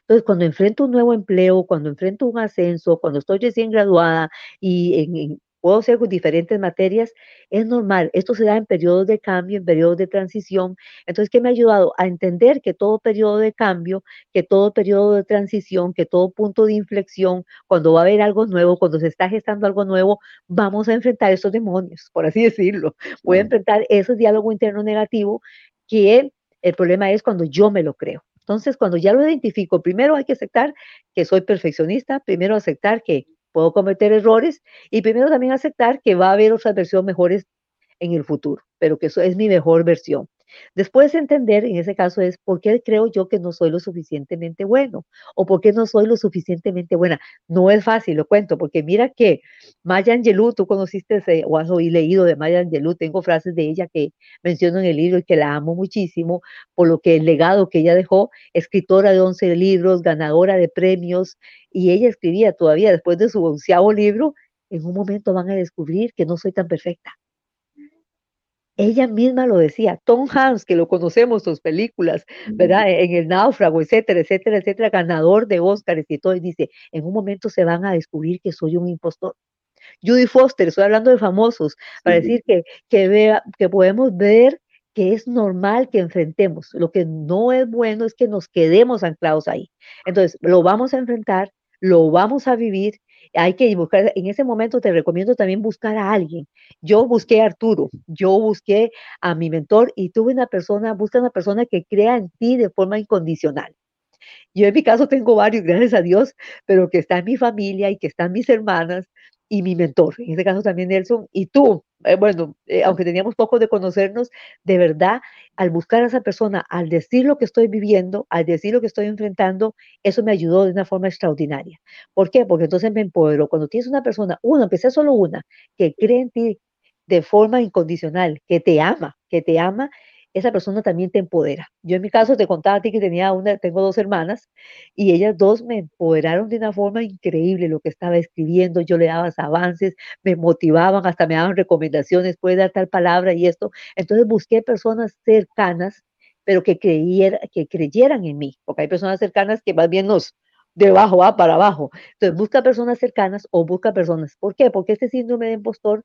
Entonces, cuando enfrento un nuevo empleo, cuando enfrento un ascenso, cuando estoy recién graduada y en, puedo hacer diferentes materias, es normal. Esto se da en periodos de cambio, en periodos de transición. Entonces, ¿qué me ha ayudado? A entender que todo periodo de cambio, que todo periodo de transición, que todo punto de inflexión, cuando va a haber algo nuevo, cuando se está gestando algo nuevo, vamos a enfrentar esos demonios, por así decirlo. Voy a enfrentar ese diálogo interno negativo que el problema es cuando yo me lo creo. Entonces, cuando ya lo identifico, primero hay que aceptar que soy perfeccionista, primero aceptar que puedo cometer errores y primero también aceptar que va a haber otras versiones mejores en el futuro, pero que eso es mi mejor versión. Después entender, en ese caso, es por qué creo yo que no soy lo suficientemente bueno o por qué no soy lo suficientemente buena. No es fácil, lo cuento, porque mira que Maya Angelou, tú conociste o has oído leído de Maya Angelou, tengo frases de ella que menciono en el libro y que la amo muchísimo por lo que el legado que ella dejó, escritora de 11 libros, ganadora de premios, y ella escribía todavía después de su onceavo libro, en un momento van a descubrir que no soy tan perfecta ella misma lo decía, Tom Hanks, que lo conocemos, sus películas, ¿verdad? En El Náufrago, etcétera, etcétera, etcétera, ganador de Oscars y todo, y dice, en un momento se van a descubrir que soy un impostor. Judy Foster, estoy hablando de famosos, para decir que, que, vea, que podemos ver que es normal que enfrentemos. Lo que no es bueno es que nos quedemos anclados ahí. Entonces, lo vamos a enfrentar, lo vamos a vivir hay que buscar, en ese momento te recomiendo también buscar a alguien. Yo busqué a Arturo, yo busqué a mi mentor y tuve una persona, busca una persona que crea en ti de forma incondicional. Yo en mi caso tengo varios, gracias a Dios, pero que está en mi familia y que están mis hermanas y mi mentor, en este caso también Nelson, y tú, eh, bueno, eh, aunque teníamos poco de conocernos, de verdad, al buscar a esa persona, al decir lo que estoy viviendo, al decir lo que estoy enfrentando, eso me ayudó de una forma extraordinaria. ¿Por qué? Porque entonces me empoderó. Cuando tienes una persona, una, aunque sea solo una, que cree en ti de forma incondicional, que te ama, que te ama, esa persona también te empodera. Yo en mi caso te contaba a ti que tenía una, tengo dos hermanas y ellas dos me empoderaron de una forma increíble lo que estaba escribiendo, yo le daba avances, me motivaban, hasta me daban recomendaciones, puede dar tal palabra y esto. Entonces busqué personas cercanas, pero que, creyera, que creyeran en mí, porque hay personas cercanas que más bien nos, de abajo para abajo. Entonces, busca personas cercanas o busca personas. ¿Por qué? Porque este síndrome de impostor,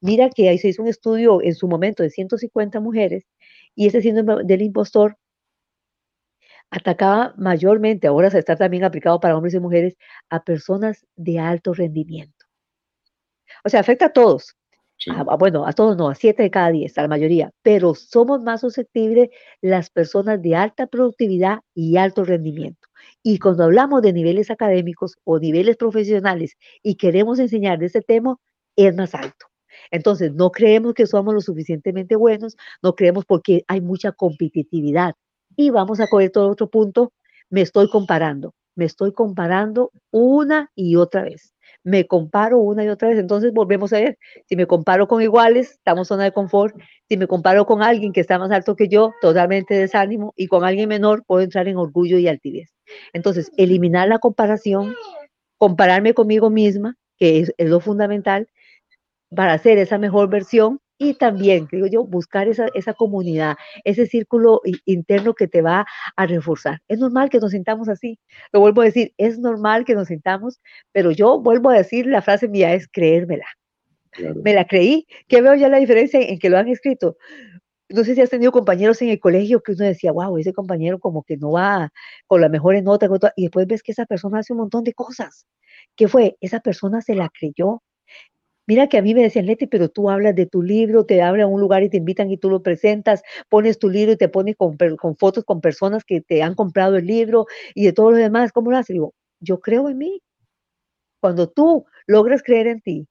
mira que ahí se hizo un estudio en su momento de 150 mujeres y ese síndrome del impostor atacaba mayormente, ahora se está también aplicado para hombres y mujeres, a personas de alto rendimiento. O sea, afecta a todos. bueno, a todos no, a siete de cada diez, a la mayoría, pero somos más susceptibles las personas de alta productividad y alto rendimiento. Y cuando hablamos de niveles académicos o niveles profesionales y queremos enseñar de ese tema, es más alto. Entonces, no creemos que somos lo suficientemente buenos, no creemos porque hay mucha competitividad. Y vamos a coger todo otro punto, me estoy comparando, me estoy comparando una y otra vez. Me comparo una y otra vez, entonces volvemos a ver, si me comparo con iguales, estamos en zona de confort, si me comparo con alguien que está más alto que yo, totalmente desánimo, y con alguien menor, puedo entrar en orgullo y altivez. Entonces, eliminar la comparación, compararme conmigo misma, que es, lo fundamental, para hacer esa mejor versión y también, digo yo, buscar esa, esa comunidad, ese círculo interno que te va a reforzar. Es normal que nos sintamos así. Lo vuelvo a decir, es normal que nos sintamos, pero yo vuelvo a decir, la frase mía es creérmela. Me la creí. ¿Qué veo ya la diferencia en que lo han escrito? no sé si has tenido compañeros en el colegio que uno decía, wow, ese compañero como que no va con las mejores notas, y después ves que esa persona hace un montón de cosas ¿Qué fue? Esa persona se la creyó. Mira que a mí me decían, Leti, pero tú hablas de tu libro, te abren a un lugar y te invitan y tú lo presentas, pones tu libro y te pones con, con fotos con personas que te han comprado el libro y de todo lo demás. ¿Cómo lo haces? Digo, yo creo en mí. Cuando tú logras creer en ti,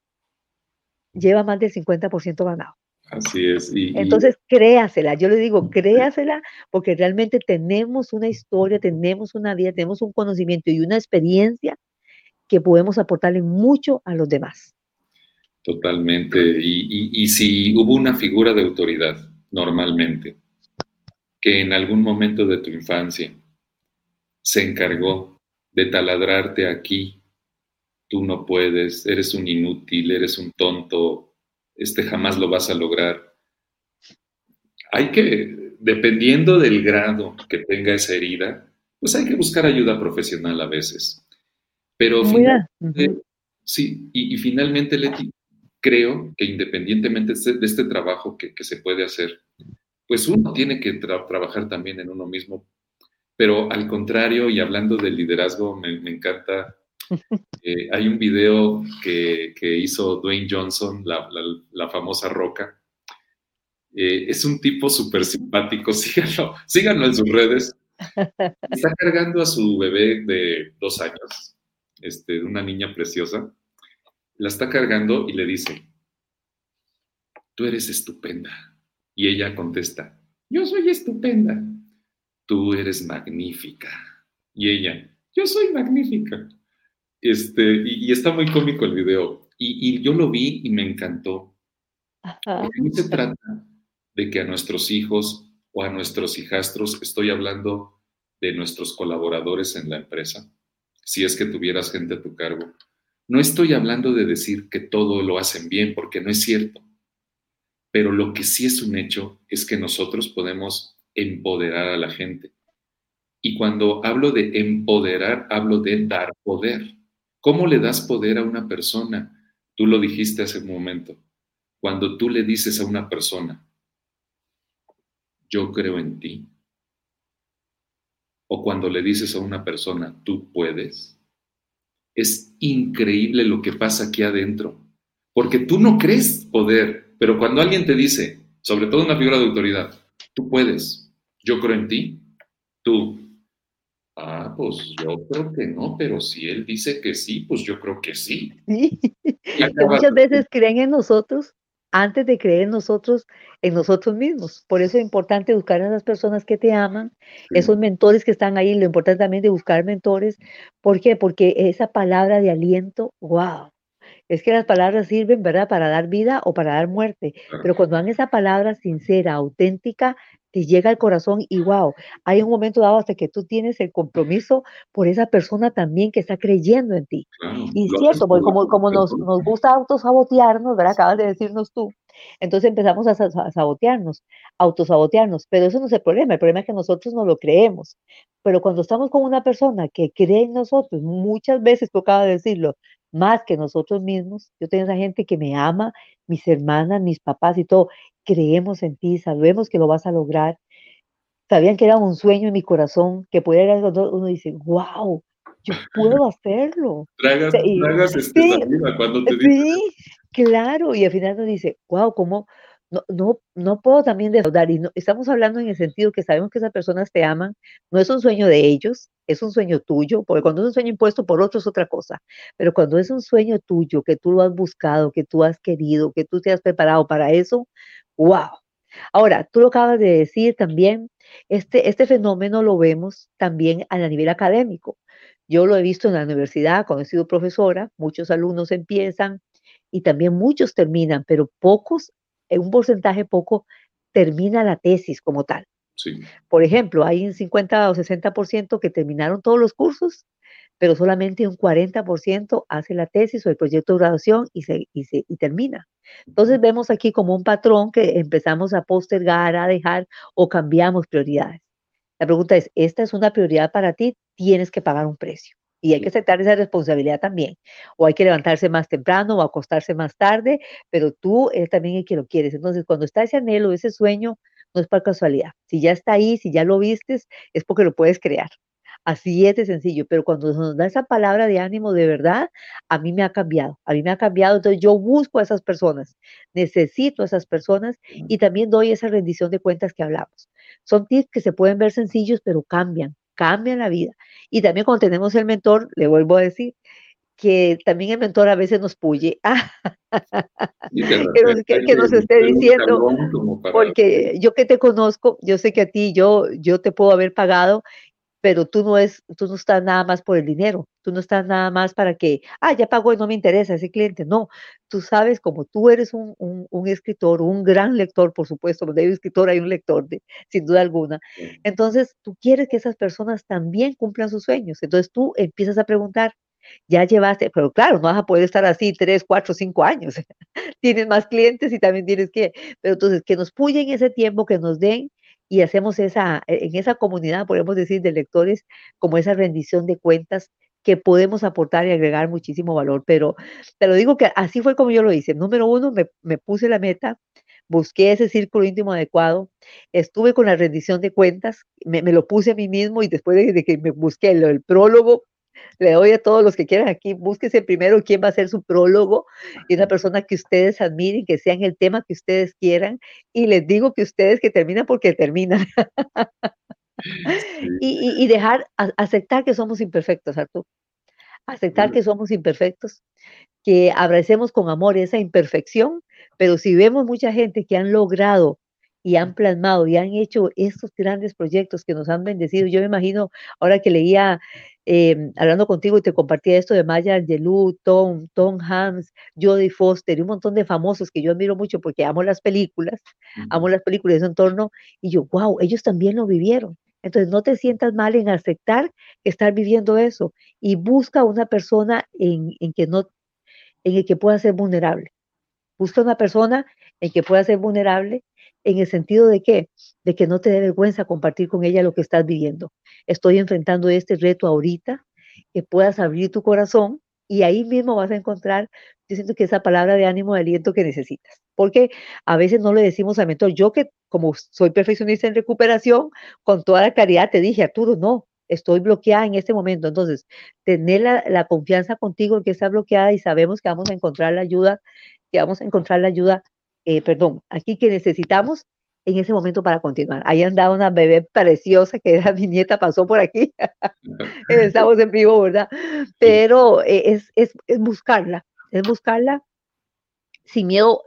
lleva más del 50% ganado. Así es. Entonces, créasela. Yo le digo, créasela porque realmente tenemos una historia, tenemos una vida, tenemos un conocimiento y una experiencia que podemos aportarle mucho a los demás. Totalmente. Y, si hubo una figura de autoridad, normalmente, que en algún momento de tu infancia se encargó de taladrarte aquí, tú no puedes, eres un inútil, eres un tonto, este jamás lo vas a lograr. Hay que, dependiendo del grado que tenga esa herida, pues hay que buscar ayuda profesional a veces. Pero sí, y, finalmente, Leti, creo que independientemente de este trabajo que, se puede hacer, pues uno tiene que trabajar también en uno mismo. Pero al contrario, y hablando del liderazgo, me, encanta, eh, hay un video que, hizo Dwayne Johnson, la, famosa roca. Eh, es un tipo súper simpático, síganlo, síganlo en sus redes. Está cargando a su bebé de dos años, este, una niña preciosa la está cargando y le dice, tú eres estupenda. Y ella contesta, yo soy estupenda. Tú eres magnífica. Y ella, yo soy magnífica. Este, y, está muy cómico el video. Y, yo lo vi y me encantó. no se trata de que a nuestros hijos o a nuestros hijastros, estoy hablando de nuestros colaboradores en la empresa, si es que tuvieras gente a tu cargo, no estoy hablando de decir que todo lo hacen bien, porque no es cierto. Pero lo que sí es un hecho es que nosotros podemos empoderar a la gente. Y cuando hablo de empoderar, hablo de dar poder. ¿Cómo le das poder a una persona? Tú lo dijiste hace un momento. Cuando tú le dices a una persona, yo creo en ti, o cuando le dices a una persona, tú puedes, es increíble lo que pasa aquí adentro. Porque tú no crees poder, pero cuando alguien te dice, sobre todo una figura de autoridad, tú puedes, yo creo en ti, tú, ah, pues yo creo que no, pero si él dice que sí, pues yo creo que sí. sí. Muchas veces creen en nosotros antes de creer en nosotros, en nosotros mismos. Por eso es importante buscar a esas personas que te aman, esos mentores que están ahí. Lo importante también de buscar mentores. ¿Por qué? Porque esa palabra de aliento, wow. Es que las palabras sirven, ¿verdad? Para dar vida o para dar muerte. Pero cuando dan esa palabra sincera, auténtica, te llega al corazón y wow, hay un momento dado hasta que tú tienes el compromiso por esa persona también que está creyendo en ti. y es cierto, porque como, como nos, nos gusta autosabotearnos, ¿verdad? Acabas de decirnos tú, entonces empezamos a, sabotearnos, autosabotearnos, pero eso no es el problema, el problema es que nosotros no lo creemos. Pero cuando estamos con una persona que cree en nosotros, muchas veces, de decirlo, más que nosotros mismos, yo tengo esa gente que me ama, mis hermanas, mis papás y todo, creemos en ti, sabemos que lo vas a lograr. Sabían que era un sueño en mi corazón, que pudiera ir algo, uno dice, wow, yo puedo hacerlo. Tragas, tragas este sí, cuando te Sí, claro, y al final uno dice, wow, ¿cómo? No, no, no puedo también defraudar. Y no, estamos hablando en el sentido que sabemos que esas personas te aman, no es un sueño de ellos, es un sueño tuyo, porque cuando es un sueño impuesto por otro es otra cosa, pero cuando es un sueño tuyo, que tú lo has buscado, que tú has querido, que tú te has preparado para eso, wow. Ahora, tú lo acabas de decir también, este, este fenómeno lo vemos también a nivel académico. Yo lo he visto en la universidad, cuando he sido profesora, muchos alumnos empiezan y también muchos terminan, pero pocos, en un porcentaje poco, termina la tesis como tal. Por ejemplo, hay un 50 o 60% que terminaron todos los cursos, pero solamente un 40% hace la tesis o el proyecto de graduación y, se, y, se, y termina. Entonces vemos aquí como un patrón que empezamos a postergar, a dejar o cambiamos prioridades. La pregunta es, ¿esta es una prioridad para ti? Tienes que pagar un precio. Y hay que aceptar esa responsabilidad también. O hay que levantarse más temprano o acostarse más tarde, pero tú eres también el que lo quieres. Entonces, cuando está ese anhelo, ese sueño, no es por casualidad. Si ya está ahí, si ya lo vistes, es porque lo puedes crear. Así es de sencillo, pero cuando nos da esa palabra de ánimo de verdad, a mí me ha cambiado, a mí me ha cambiado, entonces yo busco a esas personas, necesito a esas personas y también doy esa rendición de cuentas que hablamos. Son tips que se pueden ver sencillos, pero cambian, cambian la vida. Y también cuando tenemos el mentor, le vuelvo a decir, que también el mentor a veces nos puye, que, nos esté diciendo, porque yo que te conozco, yo sé que a ti yo, yo te puedo haber pagado pero tú no es, tú no estás nada más por el dinero, tú no estás nada más para que, ah, ya pagó y no me interesa ese cliente. No, tú sabes, como tú eres un, un, escritor, un gran lector, por supuesto, donde hay un escritor hay un lector, de, sin duda alguna. Entonces, tú quieres que esas personas también cumplan sus sueños. Entonces, tú empiezas a preguntar, ya llevaste, pero claro, no vas a poder estar así tres, cuatro, cinco años. tienes más clientes y también tienes que, pero entonces que nos puyen ese tiempo, que nos den y hacemos esa, e, en esa comunidad, podemos decir, de lectores, como esa rendición de cuentas que podemos aportar y agregar muchísimo valor. Pero te lo digo que así fue como yo lo hice. Número uno, me, me puse la meta, busqué ese círculo íntimo adecuado, estuve con la rendición de cuentas, me, me lo puse a mí mismo y después de, que me busqué el, prólogo, le doy a todos los que quieran aquí, búsquese primero quién va a ser su prólogo y una persona que ustedes admiren, que sean el tema que ustedes quieran. Y les digo que ustedes que terminan porque terminan. y, dejar, aceptar que somos imperfectos, Arturo. Aceptar que somos imperfectos, que abracemos con amor esa imperfección, pero si vemos mucha gente que han logrado y han plasmado y han hecho estos grandes proyectos que nos han bendecido. Yo me imagino, ahora que leía Em, hablando contigo y te compartía esto de Maya Angelou, Tom, Tom Hanks, Jodie Foster y un montón de famosos que yo admiro mucho porque amo las películas, amo las películas de ese entorno y yo, wow, ellos también lo vivieron. Entonces no te sientas mal en aceptar que estar viviendo eso y busca una persona en, en que no, en el que pueda ser vulnerable. Busca una persona en que pueda ser vulnerable en el sentido de que, de que no te dé vergüenza compartir con ella lo que estás viviendo. Estoy enfrentando este reto ahorita, que puedas abrir tu corazón y ahí mismo vas a encontrar, yo siento que esa palabra de ánimo, de aliento que necesitas. Porque a veces no le decimos al mentor, yo que como soy perfeccionista en recuperación, con toda la claridad te dije, Arturo, no, estoy bloqueada en este momento. Entonces, tener la, la confianza contigo que está bloqueada y sabemos que vamos a encontrar la ayuda, que vamos a encontrar la ayuda eh, perdón, aquí que necesitamos en ese momento para continuar. Ahí andaba una bebé preciosa que era mi nieta, pasó por aquí. Estamos en vivo, ¿verdad? Pero eh, es, es, es, buscarla, es buscarla sin miedo,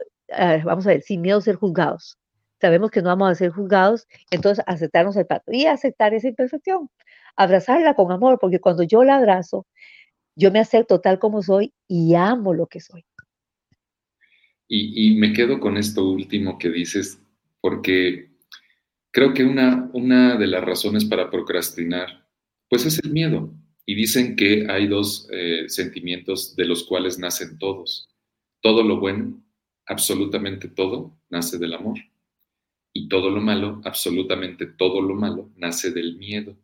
vamos a ver, sin miedo a ser juzgados. Sabemos que no vamos a ser juzgados, entonces aceptarnos el pato y aceptar esa imperfección, abrazarla con amor, porque cuando yo la abrazo, yo me acepto tal como soy y amo lo que soy. Y, me quedo con esto último que dices, porque creo que una, una de las razones para procrastinar, pues es el miedo. Y dicen que hay dos eh, sentimientos de los cuales nacen todos. Todo lo bueno, absolutamente todo, nace del amor. Y todo lo malo, absolutamente todo lo malo, nace del miedo.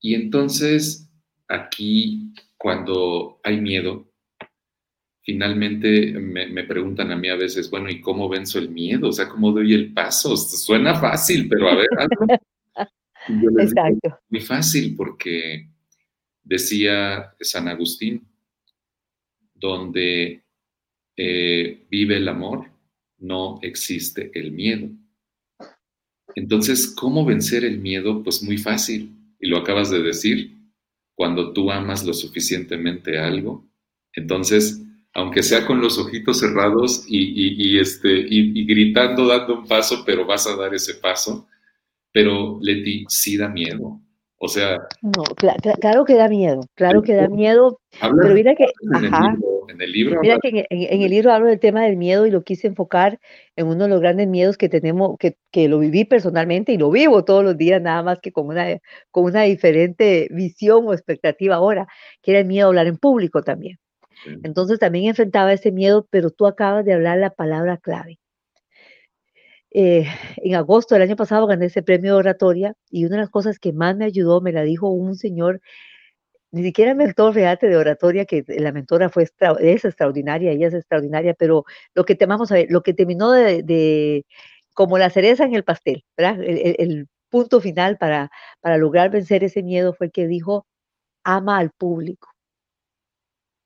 Y entonces, aquí, cuando hay miedo, finalmente me, preguntan a mí a veces, bueno, ¿y cómo venzo el miedo? O sea, ¿cómo doy el paso? Suena fácil, pero a ver, Exacto. muy fácil porque decía San Agustín, donde eh, vive el amor, no existe el miedo. Entonces, ¿cómo vencer el miedo? Pues muy fácil, y lo acabas de decir, cuando tú amas lo suficientemente algo, entonces aunque sea con los ojitos cerrados y, este, y, gritando, dando un paso, pero vas a dar ese paso. Pero Leti, sí da miedo. O sea. No, claro que da miedo, claro que da miedo. Pero mira que. En, el libro, Mira que en, el libro hablo del tema del miedo y lo quise enfocar en uno de los grandes miedos que tenemos, que, que lo viví personalmente y lo vivo todos los días, nada más que con una, con una diferente visión o expectativa ahora, que era el miedo a hablar en público también. Entonces también enfrentaba ese miedo, pero tú acabas de hablar la palabra clave. Eh, en agosto del año pasado gané ese premio de oratoria y una de las cosas que más me ayudó, me la dijo un señor, ni siquiera mentor reate de oratoria, que la mentora fue es extraordinaria, ella es extraordinaria, pero lo que te vamos a ver, lo que terminó de, como la cereza en el pastel, ¿verdad? El, punto final para, para lograr vencer ese miedo fue que dijo, ama al público,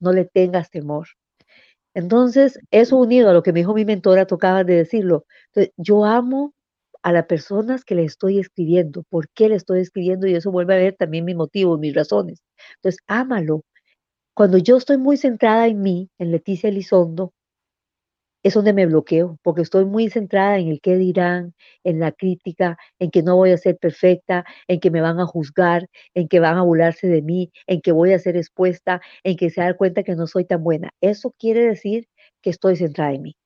no le tengas temor. Entonces, eso unido a lo que me dijo mi mentora, tocaba de decirlo. yo amo a las personas que le estoy escribiendo, por qué le estoy escribiendo y eso vuelve a ver también mis motivos, mis razones. Entonces, ámalo. Cuando yo estoy muy centrada en mí, en Leticia Elizondo, es donde me bloqueo, porque estoy muy centrada en el qué dirán, en la crítica, en que no voy a ser perfecta, en que me van a juzgar, en que van a burlarse de mí, en que voy a ser expuesta, en que se dan cuenta que no soy tan buena. Eso quiere decir que estoy centrada en mí.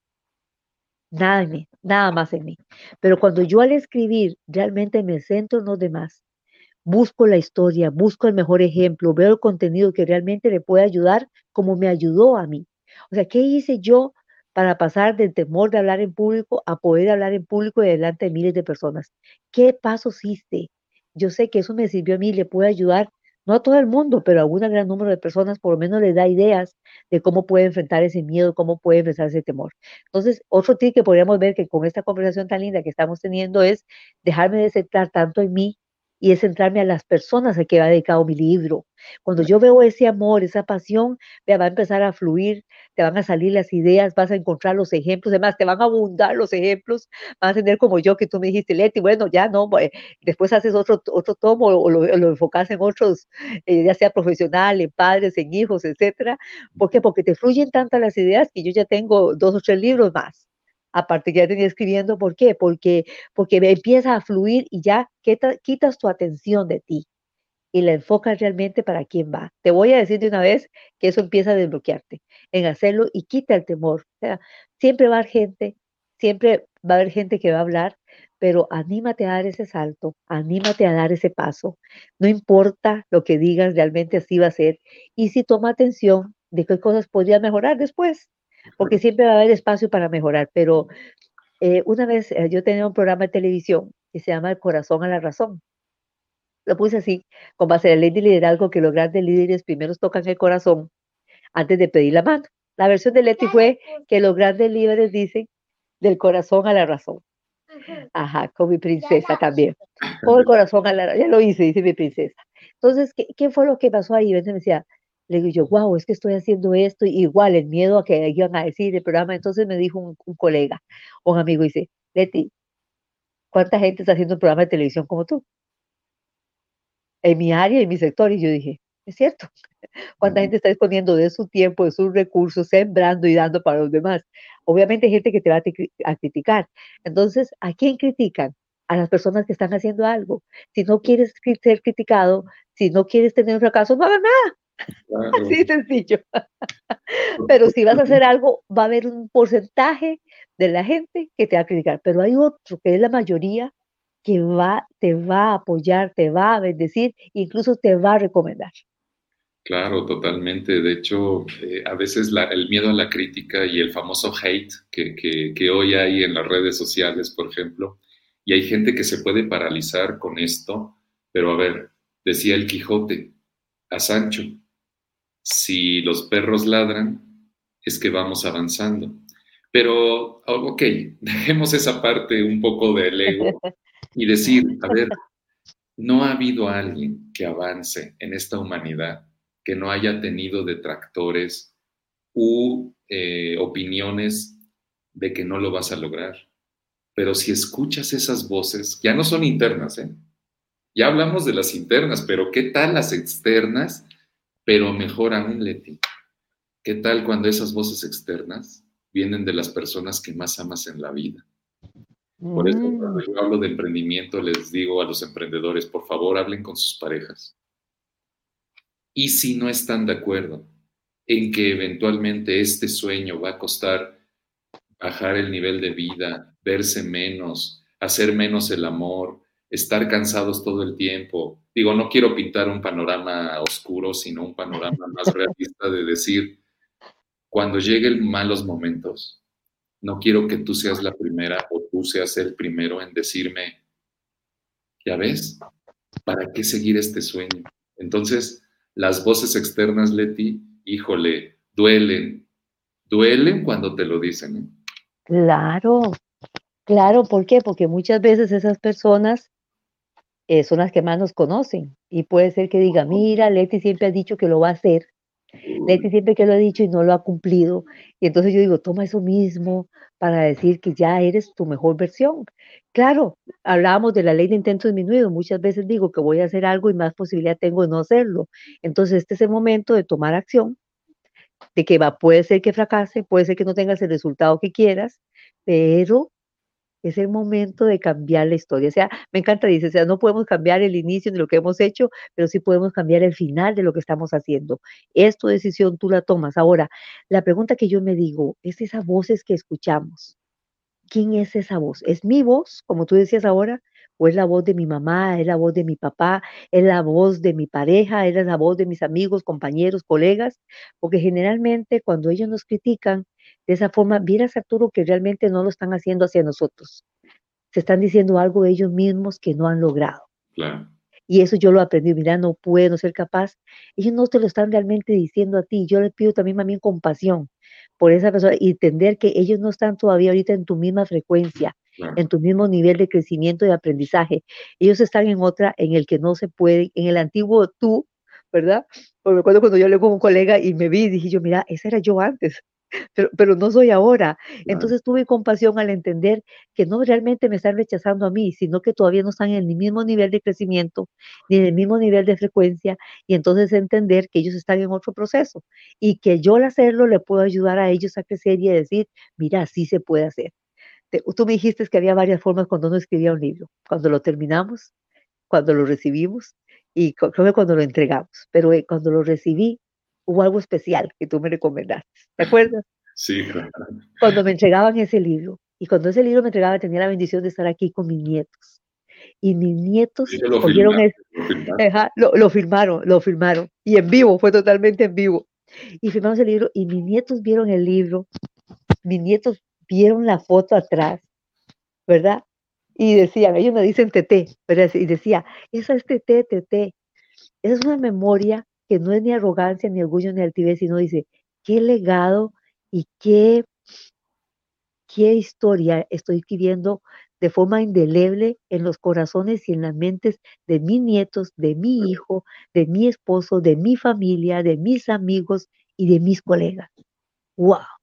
Nada en mí, nada más en mí. Pero cuando yo al escribir realmente me centro en los demás, busco la historia, busco el mejor ejemplo, veo el contenido que realmente le puede ayudar como me ayudó a mí. O sea, ¿qué hice yo para pasar del temor de hablar en público a poder hablar en público y delante de miles de personas. ¿Qué pasos hiciste? Yo sé que eso me sirvió a mí, le puede ayudar, no a todo el mundo, pero a un gran número de personas, por lo menos le da ideas de cómo puede enfrentar ese miedo, cómo puede enfrentar ese temor. Entonces, otro tip que podríamos ver que con esta conversación tan linda que estamos teniendo es dejarme de centrar tanto en mí y es centrarme a las personas a que va dedicado mi libro. Cuando yo veo ese amor, esa pasión, va a empezar a fluir, te van a salir las ideas, vas a encontrar los ejemplos, además te van a abundar los ejemplos, vas a tener como yo que tú me dijiste, Leti, bueno, ya no, después haces otro, otro tomo o lo, enfocas en otros, eh, ya sea profesional, en padres, en hijos, etcétera. ¿Por qué? Porque te fluyen tantas las ideas que yo ya tengo dos o tres libros más aparte que ya tenía escribiendo, ¿por qué? Porque, porque empieza a fluir y ya quitas tu atención de ti y la enfocas realmente para quién va. Te voy a decir de una vez que eso empieza a desbloquearte en hacerlo y quita el temor. O sea, siempre va a haber gente, siempre va a haber gente que va a hablar, pero anímate a dar ese salto, anímate a dar ese paso. No importa lo que digas, realmente así va a ser. Y si toma atención de qué cosas podría mejorar después, porque siempre va a haber espacio para mejorar. Pero eh, una vez eh, yo tenía un programa de televisión que se llama El corazón a la razón. Lo puse así, con base en la ley de liderazgo, que los grandes líderes primero tocan el corazón antes de pedir la mano. La versión de Leti fue que los grandes líderes dicen del corazón a la razón. Ajá, con mi princesa también. Con el corazón a la razón. Ya lo hice, dice mi princesa. Entonces, ¿qué, ¿qué, fue lo que pasó ahí? Me decía, le digo yo, wow, es que estoy haciendo esto, igual el miedo a que iban a decir el programa. Entonces me dijo un, colega, un amigo, dice, Leti, ¿cuánta gente está haciendo un programa de televisión como tú? En mi área, en mi sector. Y yo dije, es cierto. ¿Cuánta gente está disponiendo de su tiempo, de sus recursos, sembrando y dando para los demás? Obviamente hay gente que te va a, a criticar. Entonces, ¿a quién critican? A las personas que están haciendo algo. Si no quieres ser criticado, si no quieres tener un fracaso, no hagas nada Así sencillo. Pero si vas a hacer algo, va a haber un porcentaje de la gente que te va a criticar, pero hay otro que es la mayoría que va, te va a apoyar, te va a bendecir, incluso te va a recomendar. Claro, totalmente. De hecho, eh, a veces el miedo a la crítica y el famoso hate que, que, que hoy hay en las redes sociales, por ejemplo, y hay gente que se puede paralizar con esto, pero a ver, decía el Quijote a Sancho, si los perros ladran, es que vamos avanzando. Pero, ok, dejemos esa parte un poco del ego y decir, a ver, no ha habido alguien que avance en esta humanidad que no haya tenido detractores u eh, opiniones de que no lo vas a lograr. Pero si escuchas esas voces, ya no son internas, ¿eh? Ya hablamos de las internas, pero ¿qué tal las externas pero mejor aún, Leti, ¿qué tal cuando esas voces externas vienen de las personas que más amas en la vida? Por eso, cuando mm. yo hablo de emprendimiento, les digo a los emprendedores, por favor, hablen con sus parejas. Y si no están de acuerdo en que eventualmente este sueño va a costar bajar el nivel de vida, verse menos, hacer menos el amor, estar cansados todo el tiempo. Digo, no quiero pintar un panorama oscuro, sino un panorama más realista de decir, cuando lleguen malos momentos, no quiero que tú seas la primera o tú seas el primero en decirme, ya ves, ¿para qué seguir este sueño? Entonces, las voces externas, Leti, híjole, duelen, duelen cuando te lo dicen. ¿eh? Claro, claro, ¿por qué? Porque muchas veces esas personas eh, son las que más nos conocen. Y puede ser que diga, mira, Leti siempre ha dicho que lo va a hacer. Leti siempre que lo ha dicho y no lo ha cumplido. Y entonces yo digo, toma eso mismo para decir que ya eres tu mejor versión. Claro, hablábamos de la ley de intento disminuido. Muchas veces digo que voy a hacer algo y más posibilidad tengo de no hacerlo. Entonces este es el momento de tomar acción, de que va, puede ser que fracase, puede ser que no tengas el resultado que quieras, pero es el momento de cambiar la historia. O sea, me encanta, dice, o sea, no podemos cambiar el inicio de lo que hemos hecho, pero sí podemos cambiar el final de lo que estamos haciendo. Es tu decisión, tú la tomas. Ahora, la pregunta que yo me digo es esas voces que escuchamos. ¿Quién es esa voz? ¿Es mi voz, como tú decías ahora? ¿O es la voz de mi mamá? ¿Es la voz de mi papá? ¿Es la voz de mi pareja? ¿Es la voz de mis amigos, compañeros, colegas? Porque generalmente cuando ellos nos critican, de esa forma, vieras Arturo que realmente no lo están haciendo hacia nosotros. Se están diciendo algo ellos mismos que no han logrado. Y eso yo lo aprendí, mira, no puedo ser capaz. Ellos no te lo están realmente diciendo a ti. Yo les pido también, mí compasión por esa persona y entender que ellos no están todavía ahorita en tu misma frecuencia, en tu mismo nivel de crecimiento y aprendizaje. Ellos están en otra en el que no se puede, en el antiguo tú, ¿verdad? Porque recuerdo cuando yo hablé con un colega y me vi dije yo, mira, esa era yo antes pero, pero no soy ahora. Entonces tuve compasión al entender que no realmente me están rechazando a mí, sino que todavía no están en el mismo nivel de crecimiento, ni en el mismo nivel de frecuencia, y entonces entender que ellos están en otro proceso y que yo al hacerlo le puedo ayudar a ellos a crecer y a decir, mira, sí se puede hacer. tú me dijiste que había varias formas cuando uno escribía un libro, cuando lo terminamos, cuando lo recibimos y creo que cuando lo entregamos, pero eh, cuando lo recibí hubo algo especial que tú me recomendaste. ¿Te acuerdas? Sí, claro. Cuando me entregaban ese libro. Y cuando ese libro me entregaba, tenía la bendición de estar aquí con mis nietos. Y mis nietos lo, filmaron, lo, lo, filmaron, lo filmaron. Y en vivo, fue totalmente en vivo. Y filmamos el libro y mis nietos vieron el libro. Mis nietos vieron la foto atrás, ¿verdad? Y decían, ellos me dicen Tete, ¿verdad? Y decía, esa es Tete. Esa es una memoria que no es ni arrogancia, ni orgullo, ni altivez, sino dice, qué legado y qué, qué historia estoy escribiendo de forma indeleble en los corazones y en las mentes de mis nietos, de mi hijo, de mi esposo, de mi familia, de mis amigos y de mis colegas. ¡Wow!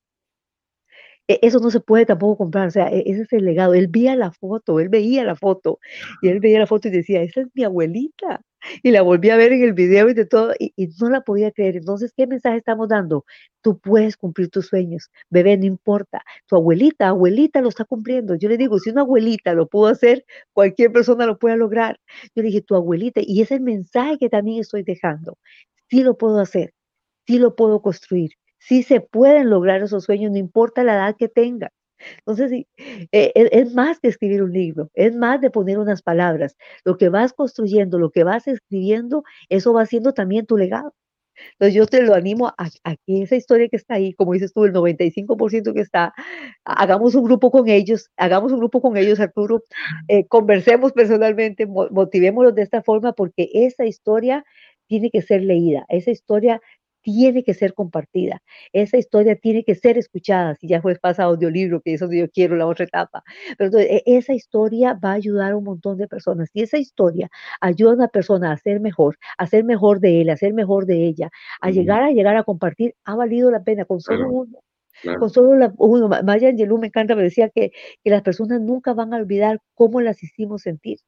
E, eso no se puede tampoco comprar, o sea, e, ese es el legado. Él veía la foto, él veía la foto, y él veía la foto y decía, esa es mi abuelita. Y la volví a ver en el video y de todo, y, no la podía creer. Entonces, ¿qué mensaje estamos dando? Tú puedes cumplir tus sueños, bebé, no importa. Tu abuelita, abuelita lo está cumpliendo. Yo le digo, si una abuelita lo pudo hacer, cualquier persona lo puede lograr. Yo le dije, tu abuelita, y ese es el mensaje que también estoy dejando. Sí lo puedo hacer, sí lo puedo construir, sí se pueden lograr esos sueños, no importa la edad que tenga. Entonces, eh, e, es, más que escribir un libro, es más de poner unas palabras. Lo que vas construyendo, lo que vas escribiendo, eso va siendo también tu legado. Entonces yo te lo animo a, que esa historia que está ahí, como dices tú, el 95% que está, hagamos un grupo con ellos, hagamos un grupo con ellos, Arturo, eh, conversemos personalmente, motivémoslos de esta forma, porque esa historia tiene que ser leída, esa historia tiene que ser compartida. Esa historia tiene que ser escuchada. Si ya fue pasado audiolibro, que es donde yo quiero la otra etapa. Pero entonces, e, esa historia va a ayudar a un montón de personas. Y esa historia ayuda a una persona a ser mejor, a ser mejor de él, a ser mejor de ella, a llegar a llegar a compartir, ha valido la pena con solo uno. Con solo uno, Maya Angelou me encanta, me decía que, que las personas nunca van a olvidar cómo las hicimos sentir.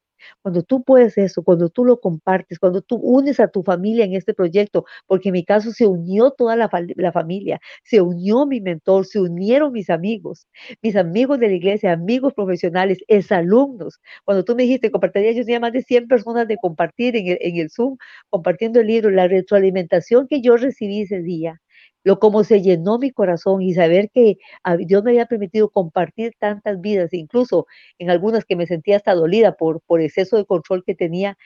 Cuando tú puedes eso, cuando tú lo compartes, cuando tú unes a tu familia en este proyecto, porque en mi caso se unió toda la, familia, se unió mi mentor, se unieron mis amigos, mis amigos de la iglesia, amigos profesionales, exalumnos. Cuando tú me dijiste, compartiría, yo tenía más de 100 personas de compartir en el, en el Zoom, compartiendo el libro, la retroalimentación que yo recibí ese día lo como se llenó mi corazón y saber que Dios me había permitido compartir tantas vidas, incluso en algunas que me sentía hasta dolida por, por exceso de control que tenía,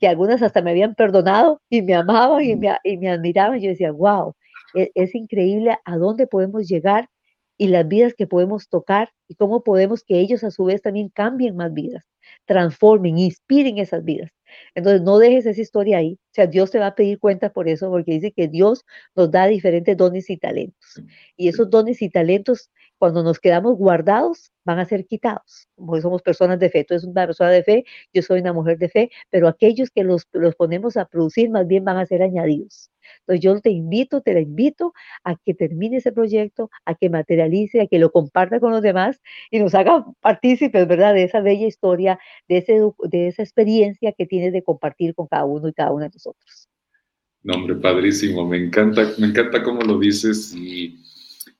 que algunas hasta me habían perdonado y me amaban y me, y me admiraban. Yo decía, wow, es, es increíble a dónde podemos llegar y las vidas que podemos tocar y cómo podemos que ellos a su vez también cambien más vidas, transformen, inspiren esas vidas. Entonces, no dejes esa historia ahí. O sea, Dios te va a pedir cuenta por eso, porque dice que Dios nos da diferentes dones y talentos. Y esos dones y talentos Cuando nos quedamos guardados, van a ser quitados, porque somos personas de fe. Tú eres una persona de fe, yo soy una mujer de fe, pero aquellos que los, los ponemos a producir más bien van a ser añadidos. Entonces yo te invito, te la invito a que termine ese proyecto, a que materialice, a que lo comparta con los demás y nos haga partícipes, ¿verdad? De esa bella historia, de, ese, de esa experiencia que tienes de compartir con cada uno y cada una de nosotros. No, hombre, padrísimo, me encanta, me encanta cómo lo dices y,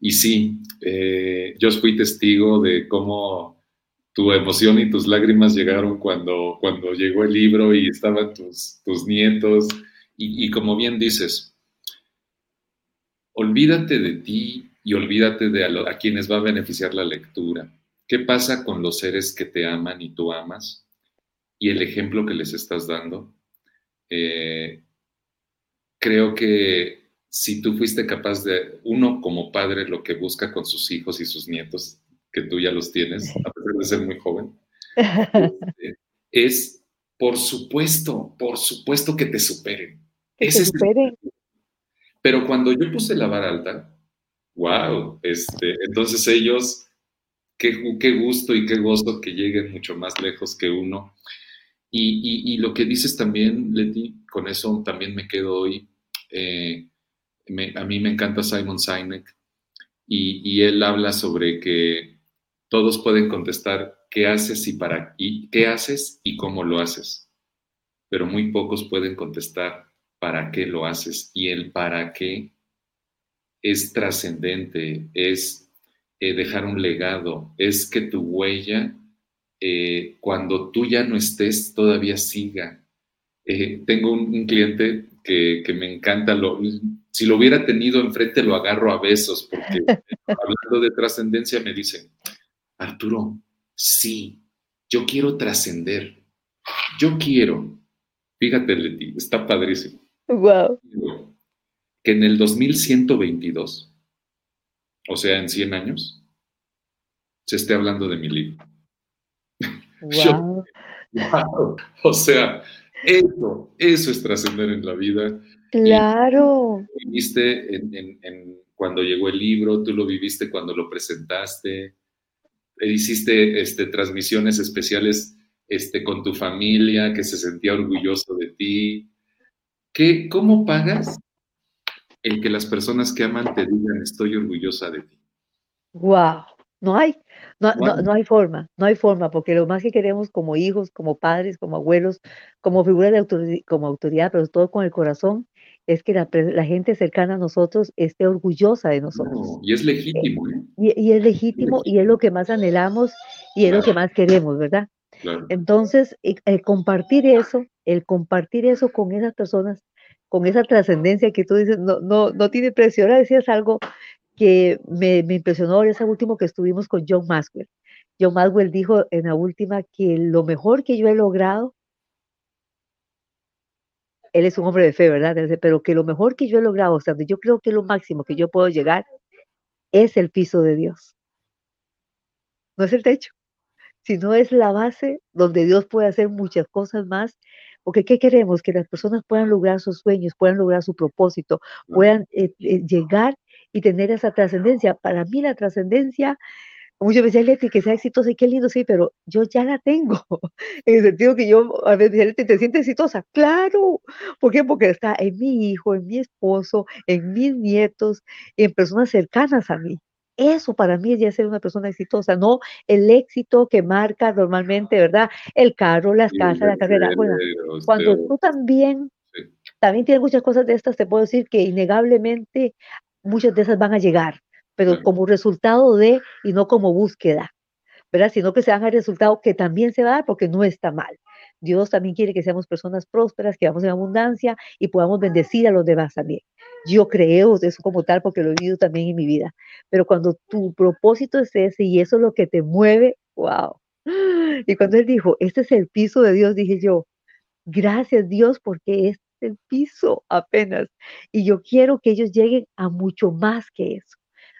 y sí, eh, yo fui testigo de cómo tu emoción y tus lágrimas llegaron cuando, cuando llegó el libro y estaban tus, tus nietos y, como bien dices, olvídate de ti y olvídate de a, quienes va a beneficiar la lectura. ¿Qué pasa con los seres que te aman y tú amas? Y el ejemplo que les estás dando. Eh, creo que si tú fuiste capaz de, uno como padre, lo que busca con sus hijos y sus nietos, que tú ya los tienes, a pesar de ser muy joven, es, por supuesto, por supuesto que te superen. Pero cuando yo puse la vara alta, wow, este, entonces ellos, qué, qué gusto y qué gozo que lleguen mucho más lejos que uno. Y, y, lo que dices también, Leti, con eso también me quedo hoy. Eh, a mí me encanta Simon Sinek y, y, él habla sobre que todos pueden contestar qué haces y para y qué haces y cómo lo haces, pero muy pocos pueden contestar para qué lo haces y el para qué es trascendente, es eh, dejar un legado, es que tu huella, eh, cuando tú ya no estés, todavía siga. Eh, tengo un, cliente que, me encanta, lo, si lo hubiera tenido enfrente lo agarro a besos, porque hablando de trascendencia me dice, Arturo, sí, yo quiero trascender, yo quiero, fíjate Leti, está padrísimo Wow. Que en el 2122, o sea, en 100 años, se esté hablando de mi libro. Wow. O sea, eso, eso es trascender en la vida. Claro. viviste en, cuando llegó el libro, tú lo viviste cuando lo presentaste, hiciste este, transmisiones especiales este, con tu familia que se sentía orgulloso de ti. ¿Qué, ¿Cómo pagas el que las personas que aman te digan estoy orgullosa de ti? Wow, no hay, no, no, hay forma, no hay forma, porque lo más que queremos como hijos, como padres, como abuelos, como figuras de autoridad, como autoridad, pero todo con el corazón, es que la, gente cercana a nosotros esté orgullosa de nosotros. y es legítimo. ¿eh? Y, es legítimo y es lo que más anhelamos y es lo que más queremos, ¿verdad? Entonces, el compartir eso, el compartir eso con esas personas, con esa trascendencia que tú dices, no, no, no tiene precio. Ahora decías algo que me, me impresionó ese último que estuvimos con John Maxwell. John Maxwell dijo en la última que lo mejor que yo he logrado, él es un hombre de fe, ¿verdad? Pero que lo mejor que yo he logrado, o sea, yo creo que lo máximo que yo puedo llegar es el piso de Dios. No es el techo sino es la base donde Dios puede hacer muchas cosas más. Porque ¿qué queremos? Que las personas puedan lograr sus sueños, puedan lograr su propósito, puedan eh, eh, llegar y tener esa trascendencia. Para mí la trascendencia, muchas veces Leti, que sea exitosa y qué lindo, sí, pero yo ya la tengo. en el sentido que yo, a veces Leti, ¿te sientes exitosa? Claro. ¿Por qué? Porque está en mi hijo, en mi esposo, en mis nietos, en personas cercanas a mí. Eso para mí es ya ser una persona exitosa, no el éxito que marca normalmente, ¿verdad? El carro, las casas, la carrera. Bueno, cuando tú también, también tienes muchas cosas de estas, te puedo decir que innegablemente muchas de esas van a llegar, pero como resultado de y no como búsqueda, ¿verdad? Sino que se dan el resultado que también se va a dar porque no está mal. Dios también quiere que seamos personas prósperas, que vamos en abundancia y podamos bendecir a los demás también. Yo creo eso como tal porque lo he vivido también en mi vida. Pero cuando tu propósito es ese y eso es lo que te mueve, wow. Y cuando él dijo, este es el piso de Dios, dije yo, gracias Dios porque este es el piso apenas. Y yo quiero que ellos lleguen a mucho más que eso.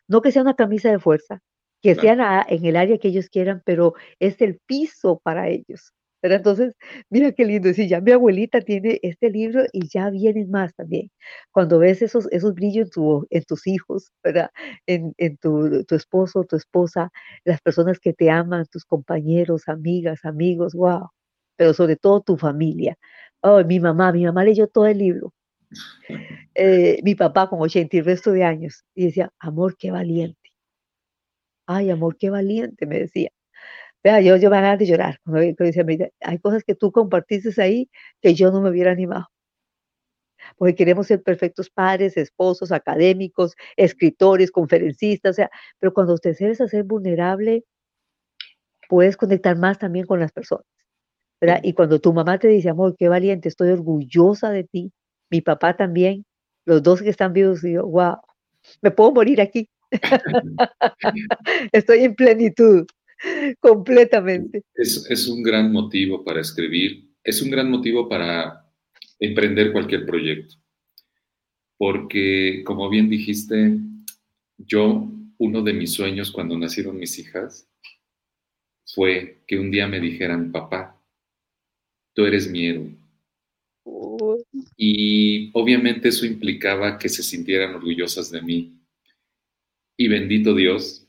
No que sea una camisa de fuerza, que sea en el área que ellos quieran, pero es el piso para ellos. Pero entonces, mira qué lindo, si ya mi abuelita tiene este libro y ya vienen más también. Cuando ves esos, esos brillos en, tu, en tus hijos, ¿verdad? En, en tu, tu esposo, tu esposa, las personas que te aman, tus compañeros, amigas, amigos, wow. Pero sobre todo tu familia. Oh, mi mamá, mi mamá leyó todo el libro. Eh, mi papá con 80 y resto de años. Y decía, amor, qué valiente. Ay, amor, qué valiente, me decía. Vea, yo, yo me ganas de llorar. Cuando, decía, hay cosas que tú compartiste ahí que yo no me hubiera animado. Porque queremos ser perfectos padres, esposos, académicos, escritores, conferencistas, o sea, pero cuando te sabes hacer vulnerable, puedes conectar más también con las personas. ¿verdad? Y cuando tu mamá te dice, amor, qué valiente, estoy orgullosa de ti, mi papá también, los dos que están vivos, digo, wow, me puedo morir aquí. estoy en plenitud, completamente. Es, es un gran motivo para escribir, es un gran motivo para emprender cualquier proyecto. Porque, como bien dijiste, yo, uno de mis sueños cuando nacieron mis hijas fue que un día me dijeran, papá, tú eres mi héroe. Y obviamente eso implicaba que se sintieran orgullosas de mí. Y bendito Dios,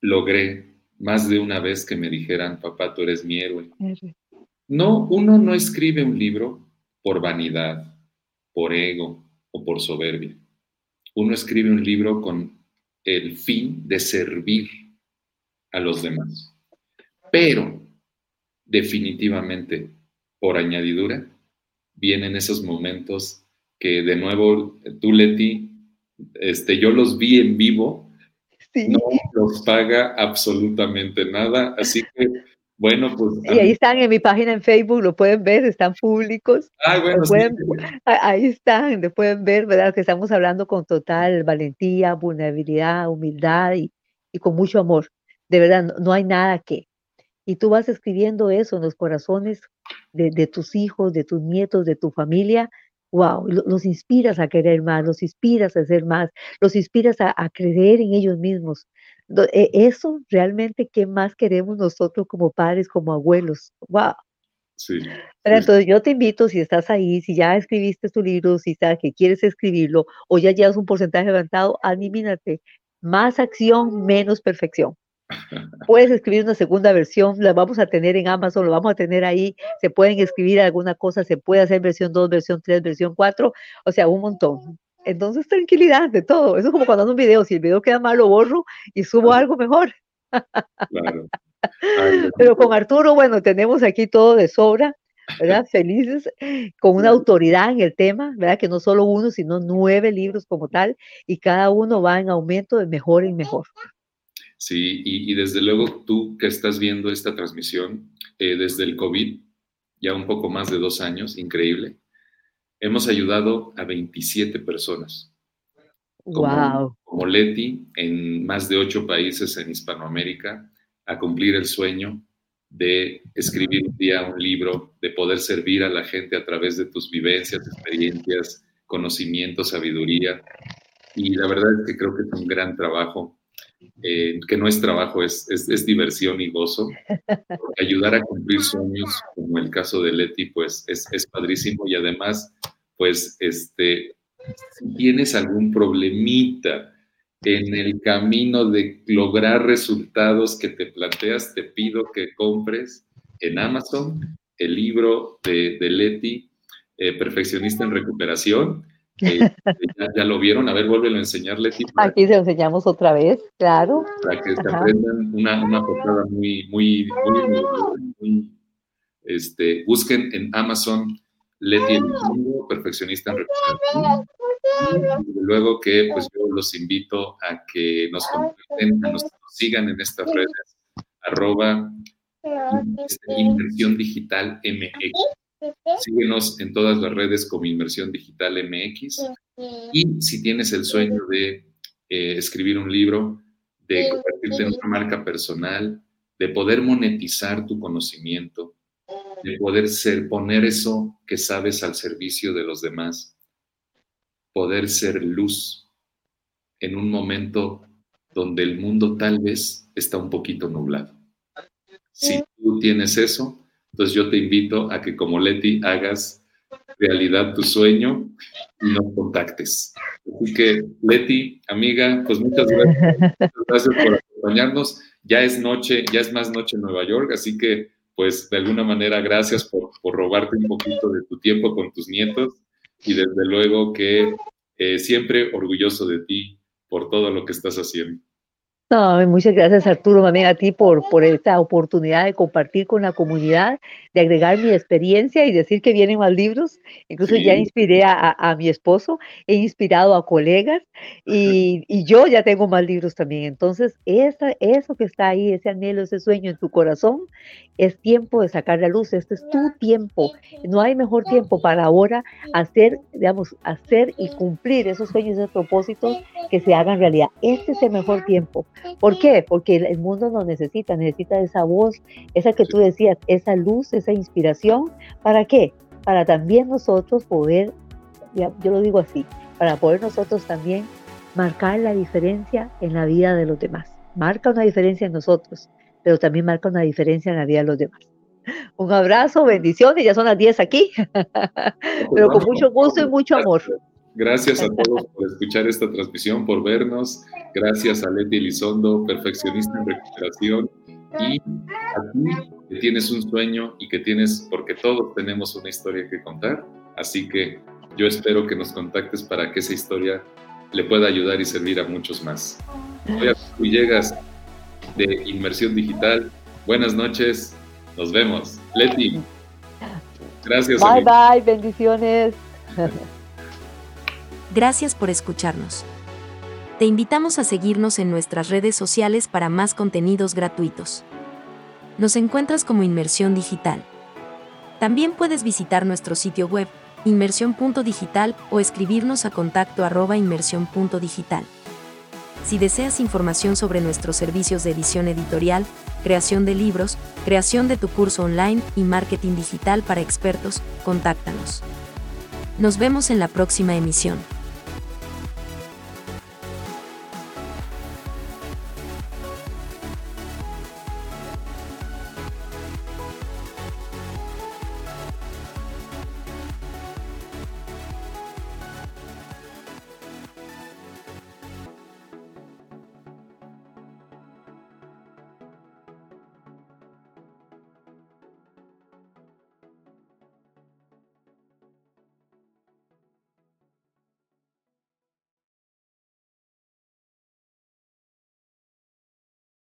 logré más de una vez que me dijeran, papá, tú eres mi héroe. No, uno no escribe un libro por vanidad, por ego o por soberbia. Uno escribe un libro con el fin de servir a los demás. Pero, definitivamente, por añadidura, vienen esos momentos que de nuevo tú, Leti, este, yo los vi en vivo, no los paga absolutamente nada, así que bueno, pues. Y ahí están en mi página en Facebook, lo pueden ver, están públicos. Ah, bueno, sí. Ahí están, lo pueden ver, ¿verdad? Que estamos hablando con total valentía, vulnerabilidad, humildad y, y con mucho amor. De verdad, no, no, hay nada que. Y tú vas escribiendo eso en los corazones de, de tus hijos, de tus nietos, de tu familia. Wow, los inspiras a querer más, los inspiras a hacer más, los inspiras a, a creer en ellos mismos. E, eso realmente, ¿qué más queremos nosotros como padres, como abuelos? ¡Wow! Sí. Pero entonces yo te invito, si estás ahí, si ya escribiste tu libro, si sabes que quieres escribirlo o ya llevas un porcentaje levantado, anímate. Más acción, menos perfección. Puedes escribir una segunda versión, la vamos a tener en Amazon, lo vamos a tener ahí, se pueden escribir alguna cosa, se puede hacer versión 2, versión 3, versión 4, o sea, un montón. Entonces, tranquilidad de todo. Eso es como cuando hago un video. Si el video queda mal, lo borro y subo algo mejor. Claro. Pero con Arturo, bueno, tenemos aquí todo de sobra, ¿verdad? Felices, con una autoridad en el tema, ¿verdad? Que no solo uno, sino nueve libros como tal, y cada uno va en aumento de mejor en mejor. Sí, y, y desde luego tú que estás viendo esta transmisión eh, desde el COVID, ya un poco más de dos años, increíble Hemos ayudado a 27 personas. Como, wow. como Leti, en más de ocho países en Hispanoamérica, a cumplir el sueño de escribir un día un libro, de poder servir a la gente a través de tus vivencias, experiencias, conocimiento, sabiduría. Y la verdad es que creo que es un gran trabajo, eh, que no es trabajo, es, es, es diversión y gozo. Ayudar a cumplir sueños, como el caso de Leti, pues es, es padrísimo y además pues este, si tienes algún problemita en el camino de lograr resultados que te planteas, te pido que compres en Amazon el libro de, de Leti, eh, Perfeccionista en Recuperación. Ya, lo vieron, a ver, vuélvelo a enseñar, Leti. Aquí se lo enseñamos otra vez, claro. Para que se aprendan una, una portada muy, muy, muy, muy, este, busquen en Amazon Leti el mundo, perfeccionista en recuperación. luego que pues yo los invito a que nos comenten, a nos, sigan en estas redes, arroba este, Inversión Digital MX. Síguenos en todas las redes como Inversión Digital MX. Y si tienes el sueño de eh, escribir un libro, de convertirte en una marca personal, de poder monetizar tu conocimiento, de poder ser, poner eso que sabes al servicio de los demás, poder ser luz en un momento donde el mundo tal vez está un poquito nublado. Si tú tienes eso, Entonces yo te invito a que como Leti hagas realidad tu sueño y nos contactes. Así que Leti, amiga, pues muchas gracias, muchas gracias por acompañarnos. Ya es noche, ya es más noche en Nueva York, así que pues de alguna manera gracias por, por robarte un poquito de tu tiempo con tus nietos y desde luego que eh, siempre orgulloso de ti por todo lo que estás haciendo. No, muchas gracias Arturo, también a ti por, por esta oportunidad de compartir con la comunidad, de agregar mi experiencia y decir que vienen más libros. Incluso ya inspiré a, a, mi esposo, he inspirado a colegas y, y, yo ya tengo más libros también. Entonces, esa, eso que está ahí, ese anhelo, ese sueño en tu corazón, es tiempo de sacar la luz. Este es tu tiempo. No hay mejor tiempo para ahora hacer, digamos, hacer y cumplir esos sueños, esos propósitos que se hagan realidad. Este es el mejor tiempo. ¿Por qué? Porque el mundo nos necesita, necesita esa voz, esa que tú decías, esa luz, esa inspiración. ¿Para qué? Para también nosotros poder, yo lo digo así, para poder nosotros también marcar la diferencia en la vida de los demás. Marca una diferencia en nosotros, pero también marca una diferencia en la vida de los demás. Un abrazo, bendiciones, ya son las 10 aquí, pero con mucho gusto y mucho amor. Gracias a todos por escuchar esta transmisión, por vernos. Gracias a Leti Elizondo, perfeccionista en recuperación. Y a ti que tienes un sueño y que tienes, porque todos tenemos una historia que contar. Así que yo espero que nos contactes para que esa historia le pueda ayudar y servir a muchos más. Soy llegas de Inmersión Digital. Buenas noches. Nos vemos. Leti. Gracias. Bye, bye. Bendiciones. Gracias por escucharnos. Te invitamos a seguirnos en nuestras redes sociales para más contenidos gratuitos. Nos encuentras como Inmersión Digital. También puedes visitar nuestro sitio web, inmersión.digital, o escribirnos a contacto arroba inmersión.digital. Si deseas información sobre nuestros servicios de edición editorial, creación de libros, creación de tu curso online y marketing digital para expertos, contáctanos. Nos vemos en la próxima emisión.